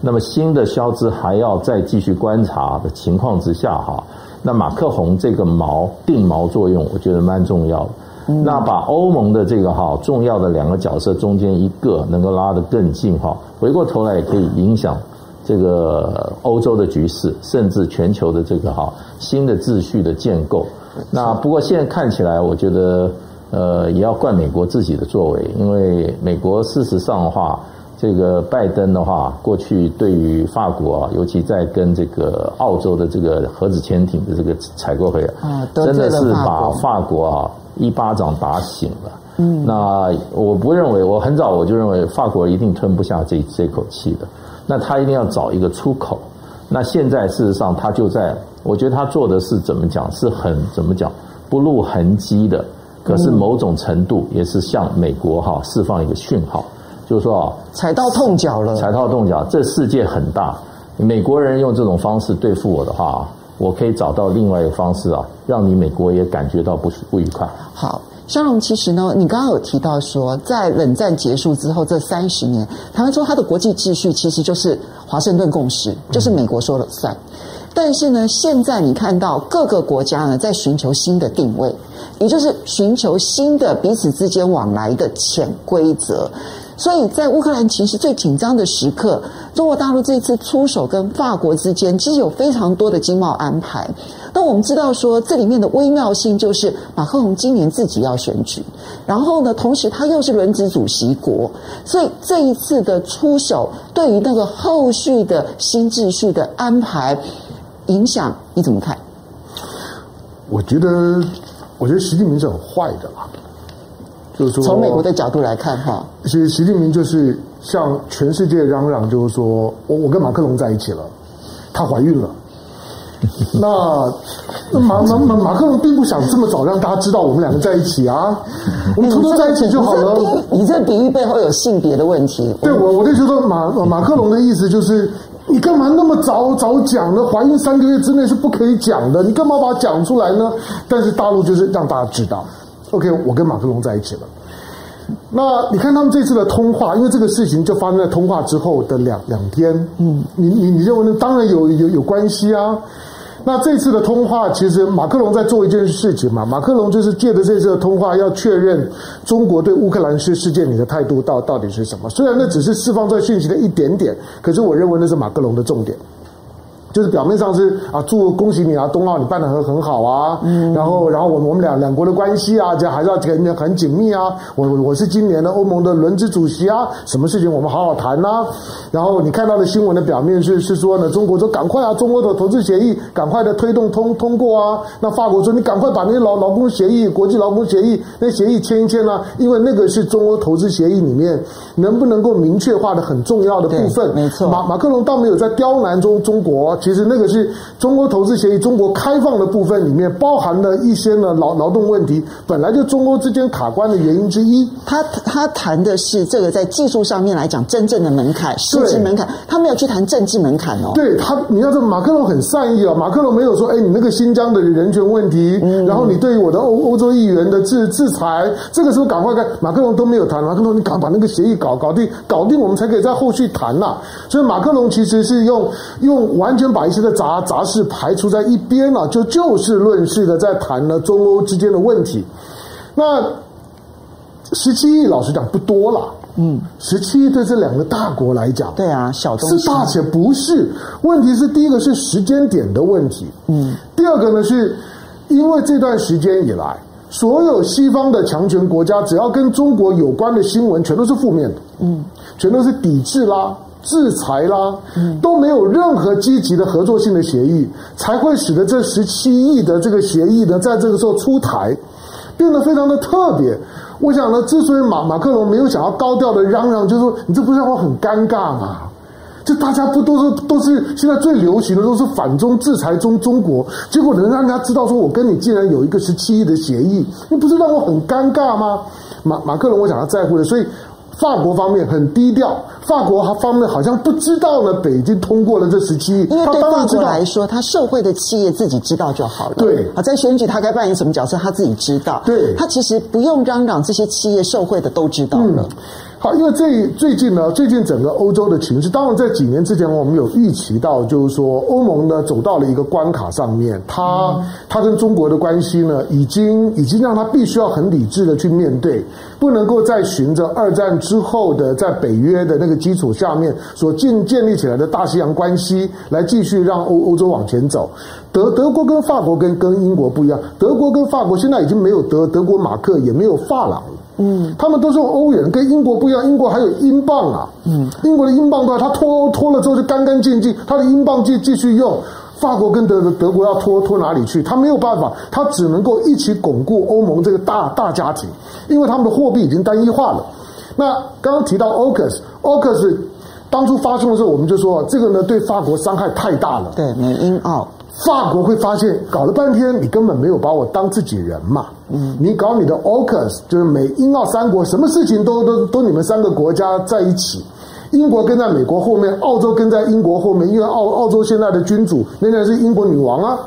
Speaker 4: 那么新的肖兹还要再继续观察的情况之下哈，那马克宏这个锚定锚作用，我觉得蛮重要的。那把欧盟的这个哈重要的两个角色中间一个能够拉得更近哈，回过头来也可以影响这个欧洲的局势，甚至全球的这个哈新的秩序的建构。那不过现在看起来，我觉得呃也要怪美国自己的作为，因为美国事实上的话，这个拜登的话，过去对于法国啊，尤其在跟这个澳洲的这个核子潜艇的这个采购会啊，真的是把法国啊。一巴掌打醒了。嗯，那我不认为，我很早我就认为法国一定吞不下这这口气的。那他一定要找一个出口。那现在事实上他就在，我觉得他做的是怎么讲，是很怎么讲，不露痕迹的。可是某种程度也是向美国哈释放一个讯号，就是说啊，
Speaker 2: 踩到痛脚了。
Speaker 4: 踩到痛脚，这世界很大，美国人用这种方式对付我的话。我可以找到另外一个方式啊，让你美国也感觉到不不愉快。
Speaker 2: 好，湘龙，其实呢，你刚刚有提到说，在冷战结束之后这三十年，台湾说它的国际秩序其实就是华盛顿共识，就是美国说了算。嗯。但是呢，现在你看到各个国家呢在寻求新的定位，也就是寻求新的彼此之间往来的潜规则。所以在乌克兰情势最紧张的时刻，中国大陆这次出手跟法国之间，其实有非常多的经贸安排。但我们知道说，这里面的微妙性就是马克龙今年自己要选举，然后呢，同时他又是轮值主席国，所以这一次的出手对于那个后续的新秩序的安排影响，你怎么看？
Speaker 1: 我觉得，我觉得习近平是很坏的啦。就是说，
Speaker 2: 从美国的角度来看，哈，
Speaker 1: 其实习近平就是向全世界嚷嚷，就是说我我跟马克龙在一起了，她怀孕了。那那马马马马克龙并不想这么早让大家知道我们两个在一起啊，我们偷偷在一起就好了。
Speaker 2: 你这比喻背后有性别的问题。
Speaker 1: 对，我我就觉得马马克龙的意思就是，你干嘛那么早早讲呢？怀孕三个月之内是不可以讲的，你干嘛把它讲出来呢？但是大陆就是让大家知道，OK，我跟马克龙在一起了。那你看他们这次的通话，因为这个事情就发生在通话之后的两两天，嗯，你你你认为呢？当然有有有关系啊。那这次的通话，其实马克龙在做一件事情嘛。马克龙就是借着这次的通话，要确认中国对乌克兰事事件里的态度到到底是什么。虽然那只是释放这个讯息的一点点，可是我认为那是马克龙的重点。就是表面上是啊，祝恭喜你啊，冬奥你办得很很好啊，嗯，然后然后我们我们两两国的关系啊，这还是要很很紧密啊。我我是今年的欧盟的轮值主席啊，什么事情我们好好谈呐，啊。然后你看到的新闻的表面是是说呢，中国说赶快啊，中欧的投资协议赶快的推动通通过啊。那法国说你赶快把那些劳劳工协议、国际劳工协议那协议签一签啊，因为那个是中欧投资协议里面能不能够明确化的很重要的部分。
Speaker 2: 没错，
Speaker 1: 马马克龙倒没有在刁难中中国。其实那个是中国投资协议，中国开放的部分里面包含了一些呢劳劳动问题，本来就中欧之间卡关的原因之一。
Speaker 2: 他他谈的是这个在技术上面来讲真正的门槛，实质门槛，他没有去谈政治门槛哦。
Speaker 1: 对他，你要说马克龙很善意啊，马克龙没有说，哎，你那个新疆的人权问题，嗯、然后你对于我的欧欧洲议员的制制裁，这个时候赶快干，马克龙都没有谈。马克龙，你赶快把那个协议搞搞定，搞定我们才可以在后续谈呐、啊。所以马克龙其实是用用完全把一些的。杂杂事排除在一边了，就就事论事的在谈了中欧之间的问题。那十七亿，老实讲不多了。嗯，十七亿对这两个大国来讲，
Speaker 2: 对啊，小东西
Speaker 1: 是大且不是。问题是第一个是时间点的问题。嗯，第二个呢，是因为这段时间以来，所有西方的强权国家，只要跟中国有关的新闻，全都是负面的。嗯，全都是抵制啦。制裁啦，都没有任何积极的合作性的协议，才会使得这十七亿的这个协议呢，在这个时候出台，变得非常的特别。我想呢，之所以马马克龙没有想要高调的嚷嚷，就是说你这不是让我很尴尬吗？就大家不都是都是现在最流行的都是反中制裁中中国，结果能让人家知道说我跟你竟然有一个十七亿的协议，你不是让我很尴尬吗？马马克龙，我想要在乎的，所以。法国方面很低调，法国方面好像不知道呢。北京通过了这十七亿，
Speaker 2: 因为对法国来说，他受贿的企业自己知道就好了。
Speaker 1: 对，
Speaker 2: 啊，在选举他该扮演什么角色，他自己知道。
Speaker 1: 对，
Speaker 2: 他其实不用嚷嚷，这些企业受贿的都知道了。嗯
Speaker 1: 好，因为这最近呢，最近整个欧洲的情势，当然在几年之前，我们有预期到，就是说欧盟呢走到了一个关卡上面，它它跟中国的关系呢，已经已经让它必须要很理智的去面对，不能够再循着二战之后的在北约的那个基础下面所建建立起来的大西洋关系来继续让欧欧洲往前走。德德国跟法国跟跟英国不一样，德国跟法国现在已经没有德德国马克，也没有法郎。嗯，他们都是用欧元，跟英国不一样。英国还有英镑啊，嗯，英国的英镑的话，它脱欧脱了之后就干干净净，它的英镑继继续用。法国跟德德国要脱脱哪里去？他没有办法，他只能够一起巩固欧盟这个大大家庭，因为他们的货币已经单一化了。那刚刚提到 OCUS，OCUS 当初发生的时候，我们就说这个呢对法国伤害太大了。
Speaker 2: 对，美英澳。
Speaker 1: 法国会发现，搞了半天，你根本没有把我当自己人嘛。你搞你的奥克就是美英澳三国，什么事情都都都你们三个国家在一起。英国跟在美国后面，澳洲跟在英国后面，因为澳澳洲现在的君主那然是英国女王啊，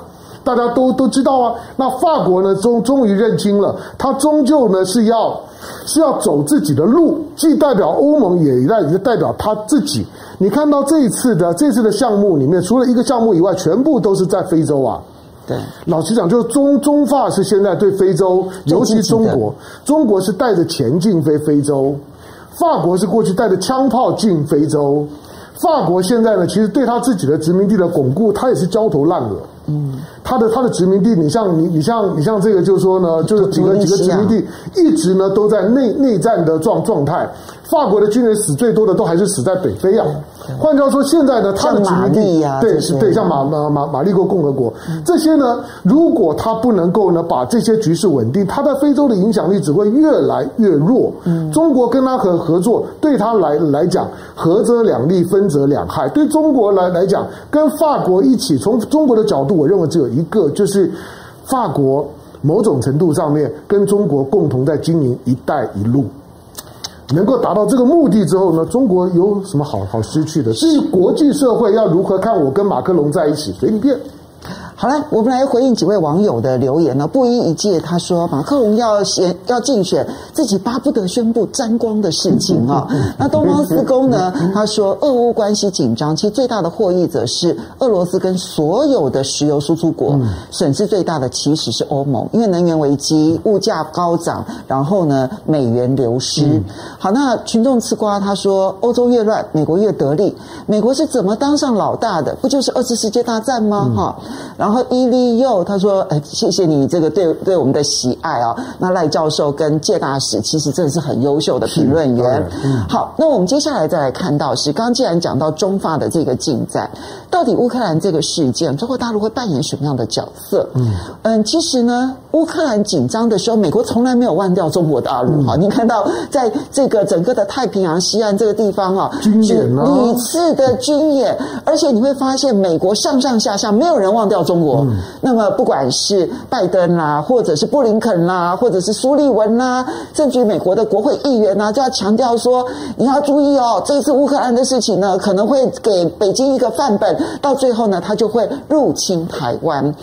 Speaker 1: 大家都都知道啊。那法国呢，终终于认清了，他终究呢是要是要走自己的路，既代表欧盟，也代也代表他自己。你看到这一次的这次的项目里面，除了一个项目以外，全部都是在非洲啊。
Speaker 2: 对，
Speaker 1: 老实讲，就是中中法是现在对非洲，尤其中国，中国是带着钱进非非洲，法国是过去带着枪炮进非洲。法国现在呢，其实对他自己的殖民地的巩固，他也是焦头烂额。嗯，他的他的殖民地，你像你你像你像这个，就是说呢，就是几个几个殖民地一直呢都在内内战的状状态。法国的军人死最多的都还是死在北非啊。换句话说，现在呢，他的殖民地
Speaker 2: 呀，
Speaker 1: 对是对，像马马马马利国共和国这些呢，如果他不能够呢把这些局势稳定，他在非洲的影响力只会越来越弱。中国跟他合合作，对他来来讲，合则两利，分则两害。对中国来来讲，跟法国一起，从中国的角度，我认为只有一个，就是法国某种程度上面跟中国共同在经营“一带一路”。能够达到这个目的之后呢，中国有什么好好失去的？至于国际社会要如何看我跟马克龙在一起，随你便。
Speaker 2: 好了，我们来回应几位网友的留言呢。不一一届他说马克龙要选要竞选，自己巴不得宣布沾光的事情啊。那东方四公呢？他说俄乌关系紧张，其实最大的获益者是俄罗斯跟所有的石油输出国，损失最大的其实是欧盟，因为能源危机、物价高涨，然后呢美元流失。好，那群众吃瓜，他说欧洲越乱，美国越得利。美国是怎么当上老大的？不就是二次世界大战吗？哈。然后伊利佑他说：“哎，谢谢你这个对对我们的喜爱啊、哦。那赖教授跟介大使其实真的是很优秀的评论员。嗯好，那我们接下来再来看到是，刚刚既然讲到中法的这个进展，到底乌克兰这个事件，中国大陆会扮演什么样的角色？嗯嗯，其实呢，乌克兰紧张的时候，美国从来没有忘掉中国大陆。好、嗯，你看到在这个整个的太平洋西岸这个地方啊，
Speaker 1: 军演啊，
Speaker 2: 屡次的军演，而且你会发现，美国上上下下没有人忘掉中国。中国，嗯、那么不管是拜登啦，或者是布林肯啦，或者是苏利文啦，甚至于美国的国会议员呐，就要强调说，你要注意哦，这次乌克兰的事情呢，可能会给北京一个范本，到最后呢，他就会入侵台湾。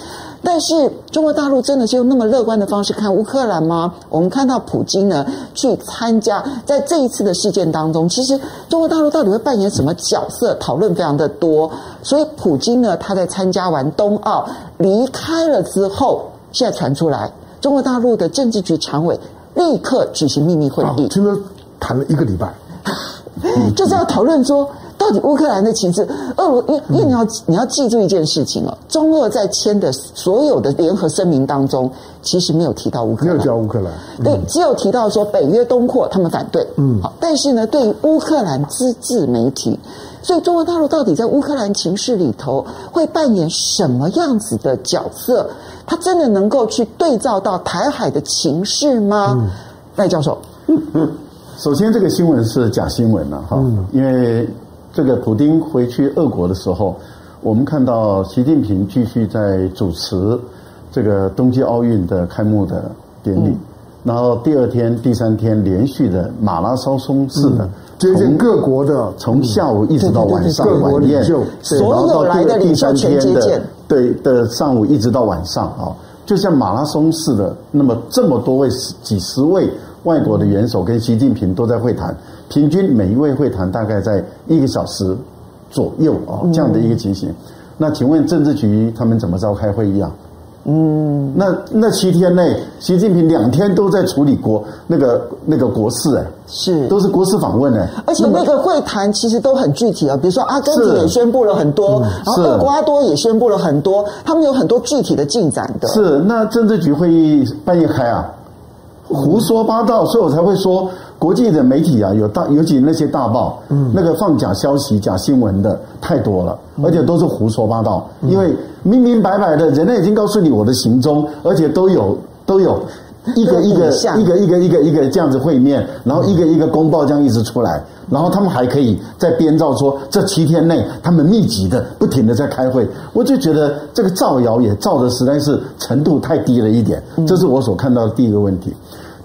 Speaker 2: 但是中国大陆真的是用那么乐观的方式看乌克兰吗？我们看到普京呢去参加，在这一次的事件当中，其实中国大陆到底会扮演什么角色？讨论非常的多。所以普京呢，他在参加完冬奥离开了之后，现在传出来，中国大陆的政治局常委立刻举行秘密会议，
Speaker 1: 听说谈了一个礼拜，
Speaker 2: 就是要讨论说。到底乌克兰的情势，俄罗因因为你要你要记住一件事情哦，中俄在签的所有的联合声明当中，其实没有提到乌克兰，
Speaker 1: 没有叫乌克兰，
Speaker 2: 嗯、对，只有提到说北约东扩他们反对，嗯，好，但是呢，对于乌克兰自治媒体，所以中国大陆到底在乌克兰情势里头会扮演什么样子的角色？他真的能够去对照到台海的情势吗？赖、嗯、教授，嗯
Speaker 3: 首先这个新闻是假新闻了哈，嗯、因为。这个普丁回去俄国的时候，我们看到习近平继续在主持这个冬季奥运的开幕的典礼，嗯、然后第二天、第三天连续的马拉松式的
Speaker 1: 接见各国的，
Speaker 3: 从下午一直到晚上晚宴，
Speaker 2: 所有来的领袖全接见，
Speaker 3: 对的，上午一直到晚上啊，就像马拉松似的，那么这么多位几十位外国的元首跟习近平都在会谈。平均每一位会谈大概在一个小时左右啊，这样的一个情形。嗯、那请问政治局他们怎么召开会议啊？嗯，那那七天内，习近平两天都在处理国那个那个国事哎，
Speaker 2: 是
Speaker 3: 都是国事访问哎，
Speaker 2: 而且那个会谈其实都很具体啊，比如说阿根廷也宣布了很多，嗯、然后厄瓜多也宣布了很多，他们有很多具体的进展的。
Speaker 3: 是，那政治局会议半夜开啊？胡说八道，所以我才会说。国际的媒体啊，有大，尤其那些大报，嗯，那个放假消息、假新闻的太多了，而且都是胡说八道。因为明明白白的，人类已经告诉你我的行踪，而且都有都有一个一个一个一个一个一个这样子会面，然后一个一个公报这样一直出来，然后他们还可以再编造说这七天内他们密集的不停的在开会，我就觉得这个造谣也造的实在是程度太低了一点，这是我所看到的第一个问题。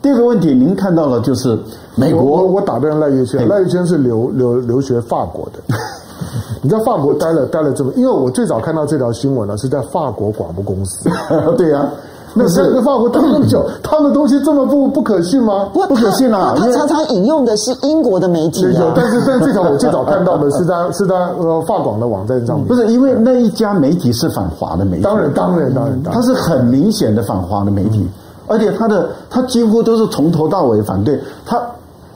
Speaker 3: 第二个问题，您看到了就是美国，
Speaker 1: 我我打断赖月轩，赖月轩是留留留学法国的，你在法国待了待了这么，因为我最早看到这条新闻呢，是在法国广播公司，
Speaker 3: 对呀、啊，
Speaker 1: 那是那法国待那么久，他们的东西这么不不可信吗？
Speaker 2: 不，
Speaker 3: 不可信啊！
Speaker 2: 他常常引用的是英国的媒体、啊，
Speaker 1: 有，但是但是这条我最早看到的是在是在呃法广的网站上面，
Speaker 3: 不是因为那一家媒体是反华的媒体，
Speaker 1: 当然当然当然，
Speaker 3: 它是很明显的反华的媒体。而且他的他几乎都是从头到尾反对他，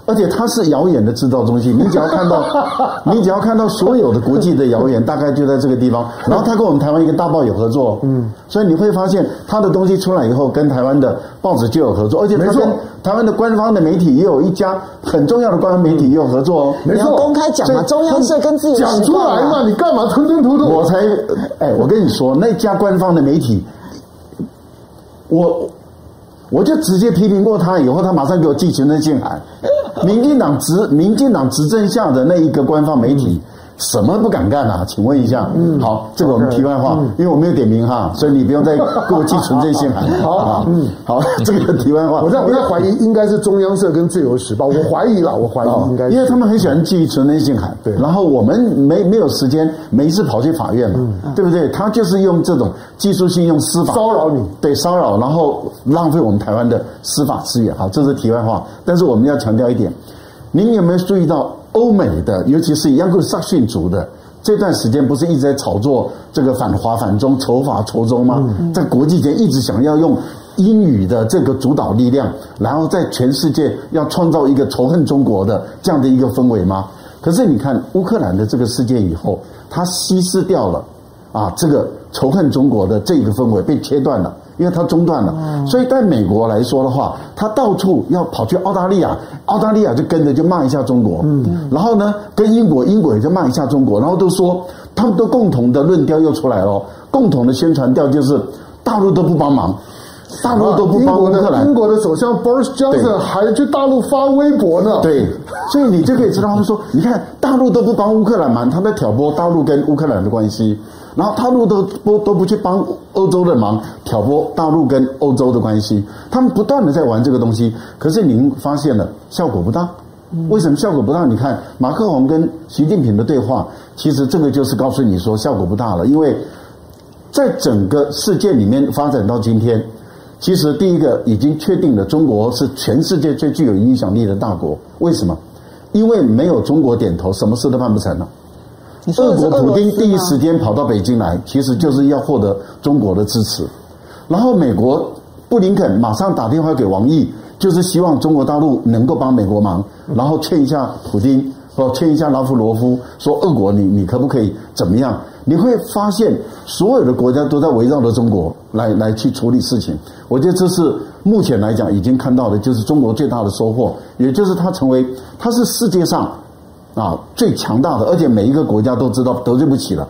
Speaker 3: 而而且他是谣言的制造中心。你只要看到，你只要看到所有的国际的谣言，大概就在这个地方。然后他跟我们台湾一个大报有合作，嗯，所以你会发现他的东西出来以后，跟台湾的报纸就有合作，而且他跟台湾的官方的媒体也有一家很重要的官方媒体也有合作哦。
Speaker 2: 没错公开讲嘛，中央社跟自己
Speaker 1: 讲出来嘛，你干嘛吞吞吐吐？
Speaker 3: 我才，哎，我跟你说，那家官方的媒体，我。我就直接批评过他，以后他马上给我寄行政信函。民进党执民进党执政下的那一个官方媒体。什么不敢干啊？请问一下。嗯，好，这个我们题外话，因为我没有点名哈，所以你不用再给我寄存证信函。好，嗯，好，这个题外话。
Speaker 1: 我在我在怀疑，应该是中央社跟自由时报。我怀疑了，我怀疑应该，
Speaker 3: 因为他们很喜欢寄存证信函。对，然后我们没没有时间，每一次跑去法院嘛，对不对？他就是用这种技术性，用司法
Speaker 1: 骚扰你，
Speaker 3: 对，骚扰，然后浪费我们台湾的司法资源。好，这是题外话。但是我们要强调一点，您有没有注意到？欧美的，尤其是亚克萨逊族的，这段时间不是一直在炒作这个反华反中、仇华仇中吗？在国际间一直想要用英语的这个主导力量，然后在全世界要创造一个仇恨中国的这样的一个氛围吗？可是你看乌克兰的这个事件以后，它稀释掉了啊，这个仇恨中国的这个氛围被切断了。因为它中断了，所以在美国来说的话，他到处要跑去澳大利亚，澳大利亚就跟着就骂一下中国，嗯，然后呢，跟英国，英国也就骂一下中国，然后都说他们都共同的论调又出来了，共同的宣传调就是大陆都不帮忙，大陆都不帮乌克兰，
Speaker 1: 英国的首相 Boris Johnson 还去大陆发微博呢，
Speaker 3: 对，所以你就可以知道他们说，你看大陆都不帮乌克兰忙，他在挑拨大陆跟乌克兰的关系。然后大陆都不都不去帮欧洲的忙，挑拨大陆跟欧洲的关系，他们不断的在玩这个东西。可是您发现了效果不大，为什么效果不大？你看马克龙跟习近平的对话，其实这个就是告诉你说效果不大了。因为在整个世界里面发展到今天，其实第一个已经确定了中国是全世界最具有影响力的大国。为什么？因为没有中国点头，什么事都办不成了。俄国普京第一时间跑到北京来，其实就是要获得中国的支持。然后美国布林肯马上打电话给王毅，就是希望中国大陆能够帮美国忙，然后劝一下普京或劝一下拉夫罗夫，说俄国你你可不可以怎么样？你会发现所有的国家都在围绕着中国来来去处理事情。我觉得这是目前来讲已经看到的，就是中国最大的收获，也就是它成为它是世界上。啊，最强大的，而且每一个国家都知道得罪不起了。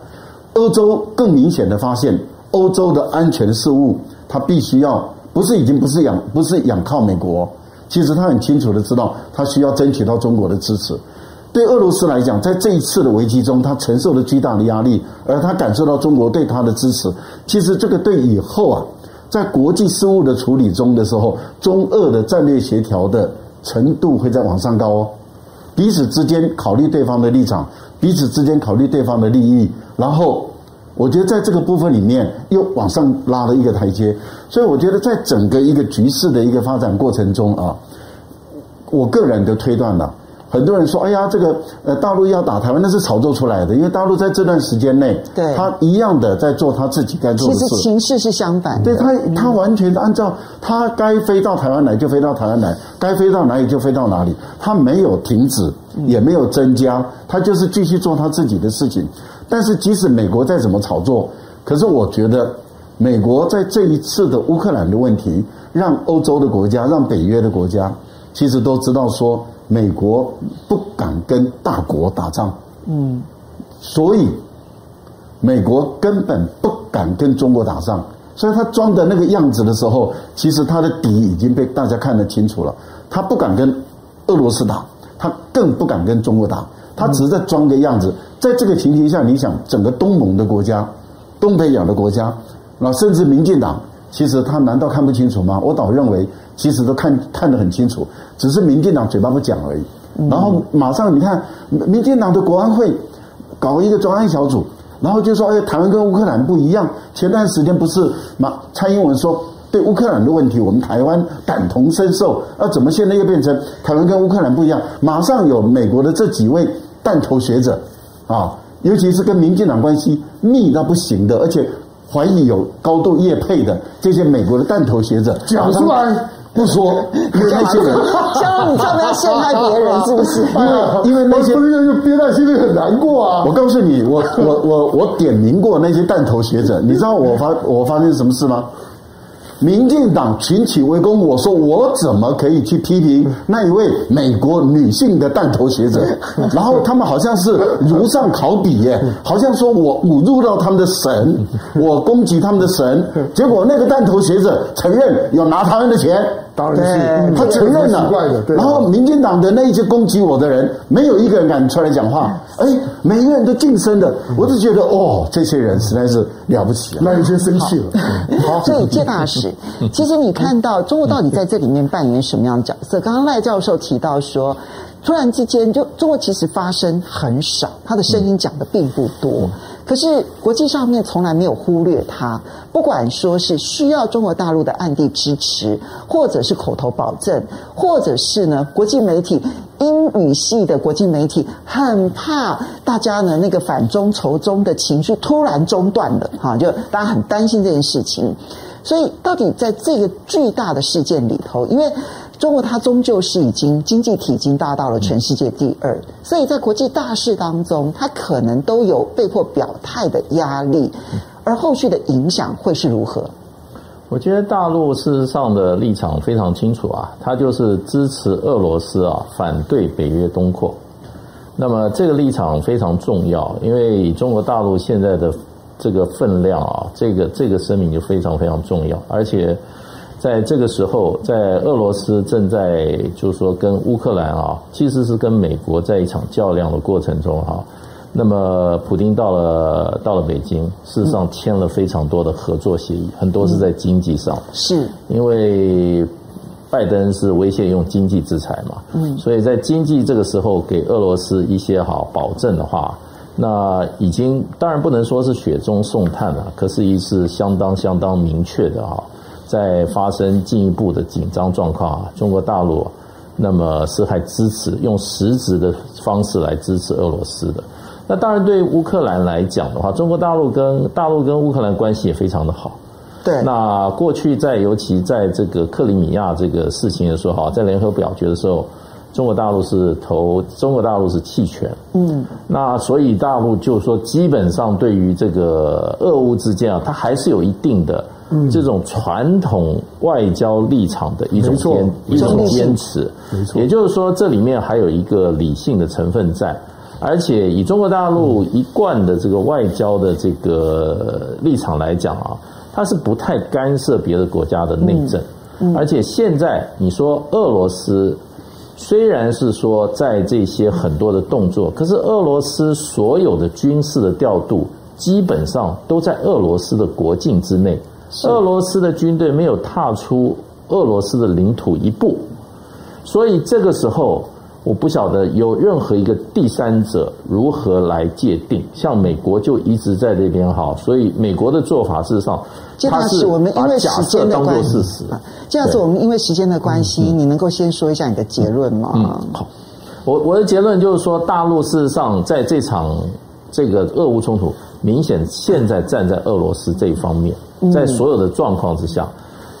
Speaker 3: 欧洲更明显的发现，欧洲的安全事务，它必须要不是已经不是仰不是仰靠美国，其实他很清楚的知道，他需要争取到中国的支持。对俄罗斯来讲，在这一次的危机中，他承受了巨大的压力，而他感受到中国对他的支持。其实这个对以后啊，在国际事务的处理中的时候，中俄的战略协调的程度会再往上高哦。彼此之间考虑对方的立场，彼此之间考虑对方的利益，然后我觉得在这个部分里面又往上拉了一个台阶，所以我觉得在整个一个局势的一个发展过程中啊，我个人的推断呢。很多人说：“哎呀，这个呃，大陆要打台湾，那是炒作出来的。因为大陆在这段时间内，对，他一样的在做他自己该做的事。
Speaker 2: 其实情势是相反的，
Speaker 3: 对他，他完全按照他该飞到台湾来就飞到台湾来，该飞到哪里就飞到哪里，他没有停止，也没有增加，他就是继续做他自己的事情。但是，即使美国再怎么炒作，可是我觉得，美国在这一次的乌克兰的问题，让欧洲的国家，让北约的国家，其实都知道说。”美国不敢跟大国打仗，嗯，所以美国根本不敢跟中国打仗，所以他装的那个样子的时候，其实他的底已经被大家看得清楚了。他不敢跟俄罗斯打，他更不敢跟中国打，他只是在装个样子。在这个情形下，你想整个东盟的国家、东北亚的国家，那甚至民进党，其实他难道看不清楚吗？我倒认为。其实都看看得很清楚，只是民进党嘴巴不讲而已。然后马上你看，民进党的国安会搞一个专案小组，然后就说：“哎，台湾跟乌克兰不一样。”前段时间不是马蔡英文说对乌克兰的问题，我们台湾感同身受。那怎么现在又变成台湾跟乌克兰不一样？马上有美国的这几位弹头学者啊，尤其是跟民进党关系密到不行的，而且。怀疑有高度叶配的这些美国的弹头学者
Speaker 1: 讲出来，
Speaker 3: 不说，因为那些人，
Speaker 2: 像你这样要陷害别人，是不是？
Speaker 3: 因为因为那些
Speaker 1: 不是就憋在心里很难过啊。
Speaker 3: 我告诉你，我我我我点名过那些弹头学者，你知道我发我发生什么事吗？民进党群起围攻，我说我怎么可以去批评那一位美国女性的弹头学者？然后他们好像是如上考比耶，好像说我侮辱到他们的神，我攻击他们的神，结果那个弹头学者承认有拿他们的钱。
Speaker 1: 当然是，
Speaker 3: 他承认了。然后，民进党的那一些攻击我的人，没有一个人敢出来讲话。哎，每一个人都晋升的，我就觉得哦，这些人实在是了不起啊。
Speaker 1: 那有些生气了。
Speaker 2: 好，所以介大使，其实你看到中国到底在这里面扮演什么样的角色？刚刚赖教授提到说，突然之间，就中国其实发声很少，他的声音讲的并不多。可是国际上面从来没有忽略他，不管说是需要中国大陆的暗地支持，或者是口头保证，或者是呢国际媒体英语系的国际媒体很怕大家呢那个反中仇中的情绪突然中断了，哈，就大家很担心这件事情。所以到底在这个巨大的事件里头，因为。中国它终究是已经经济体已经大到了全世界第二，所以在国际大事当中，它可能都有被迫表态的压力，而后续的影响会是如何？
Speaker 4: 我觉得大陆事实上的立场非常清楚啊，它就是支持俄罗斯啊，反对北约东扩。那么这个立场非常重要，因为中国大陆现在的这个分量啊，这个这个声明就非常非常重要，而且。在这个时候，在俄罗斯正在就是说跟乌克兰啊，其实是跟美国在一场较量的过程中哈。那么，普京到了到了北京，事实上签了非常多的合作协议，很多是在经济上。
Speaker 2: 是，
Speaker 4: 因为拜登是威胁用经济制裁嘛，嗯，所以在经济这个时候给俄罗斯一些好保证的话，那已经当然不能说是雪中送炭了，可是，一是相当相当明确的哈。在发生进一步的紧张状况啊，中国大陆那么是还支持用实质的方式来支持俄罗斯的。那当然，对乌克兰来讲的话，中国大陆跟大陆跟乌克兰关系也非常的好。
Speaker 2: 对。
Speaker 4: 那过去在尤其在这个克里米亚这个事情的时候，哈，在联合表决的时候，中国大陆是投中国大陆是弃权。嗯。那所以大陆就是说，基本上对于这个俄乌之间啊，它还是有一定的。这种传统外交立场的一种坚一种坚持，没错，也就是说，这里面还有一个理性的成分在，而且以中国大陆一贯的这个外交的这个立场来讲啊，它是不太干涉别的国家的内政，而且现在你说俄罗斯虽然是说在这些很多的动作，可是俄罗斯所有的军事的调度基本上都在俄罗斯的国境之内。俄罗斯的军队没有踏出俄罗斯的领土一步，所以这个时候我不晓得有任何一个第三者如何来界定。像美国就一直在这边哈，所以美国的做法事实上，他是把假设当作事实。
Speaker 2: 这样子，我们因为时间的关系，你能够先说一下你的结论吗？
Speaker 4: 嗯，好，我我的结论就是说，大陆事实上在这场这个俄乌冲突，明显现在站在俄罗斯这一方面。在所有的状况之下，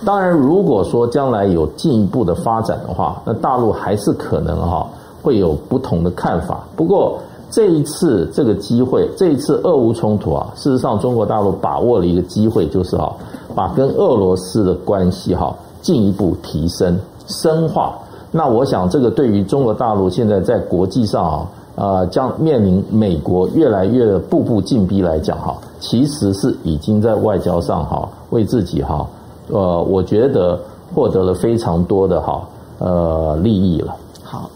Speaker 4: 当然，如果说将来有进一步的发展的话，那大陆还是可能哈会有不同的看法。不过这一次这个机会，这一次俄乌冲突啊，事实上中国大陆把握了一个机会，就是哈把跟俄罗斯的关系哈进一步提升深化。那我想这个对于中国大陆现在在国际上啊。呃，将面临美国越来越步步进逼来讲哈，其实是已经在外交上哈为自己哈，呃，我觉得获得了非常多的哈呃利益了。
Speaker 2: 好，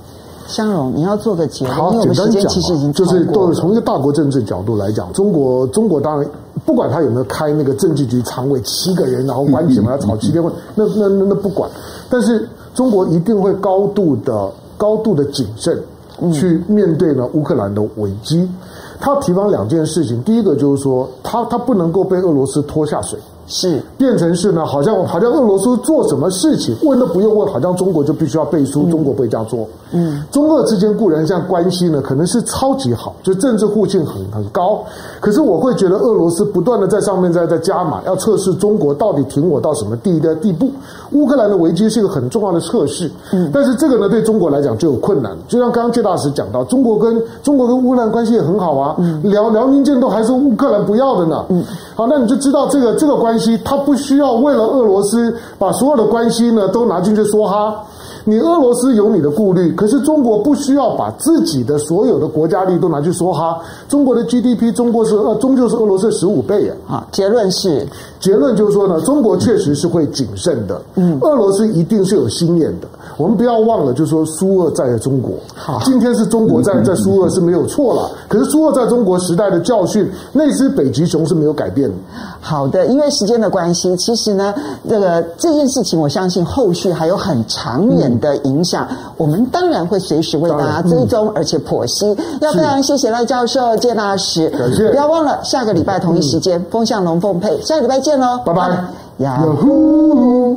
Speaker 2: 香荣，你要做个结论。
Speaker 1: 好，简单讲，就是都从一个大国政治角度来讲，中国中国当然不管他有没有开那个政治局常委七个人，然后管什么要吵七天，那那那那不管，但是中国一定会高度的高度的谨慎。去面对呢乌克兰的危机，他提防两件事情。第一个就是说，他他不能够被俄罗斯拖下水，
Speaker 2: 是
Speaker 1: 变成是呢，好像好像俄罗斯做什么事情问都不用问，好像中国就必须要背书，嗯、中国不会这样做。嗯，中俄之间固然这样关系呢，可能是超级好，就政治互信很很高。可是我会觉得俄罗斯不断的在上面在在加码，要测试中国到底挺我到什么地的地步。乌克兰的危机是一个很重要的测试。嗯，但是这个呢，对中国来讲就有困难。就像刚刚谢大使讲到，中国跟中国跟乌克兰关系也很好啊。嗯，辽辽宁舰都还是乌克兰不要的呢。嗯，好，那你就知道这个这个关他不需要为了俄罗斯把所有的关系呢都拿进去说哈。你俄罗斯有你的顾虑，可是中国不需要把自己的所有的国家利益都拿去说哈。中国的 GDP，中国是呃，终究是俄罗斯十五倍啊。
Speaker 2: 啊，结论是，
Speaker 1: 结论就是说呢，中国确实是会谨慎的。嗯，俄罗斯一定是有心眼的。我们不要忘了，就是说苏俄在中国，好，今天是中国在 在苏俄是没有错了。可是苏俄在中国时代的教训，那只北极熊是没有改变的。
Speaker 2: 好的，因为时间的关系，其实呢，这个这件事情，我相信后续还有很长远的影响，嗯、我们当然会随时为大家追踪，而且剖析。嗯、要非常谢谢赖教授、谢大使，
Speaker 1: 感谢。
Speaker 2: 不要忘了下个礼拜同一时间，风向龙凤配，下个礼拜见喽，
Speaker 1: 拜拜。
Speaker 2: 呀呼。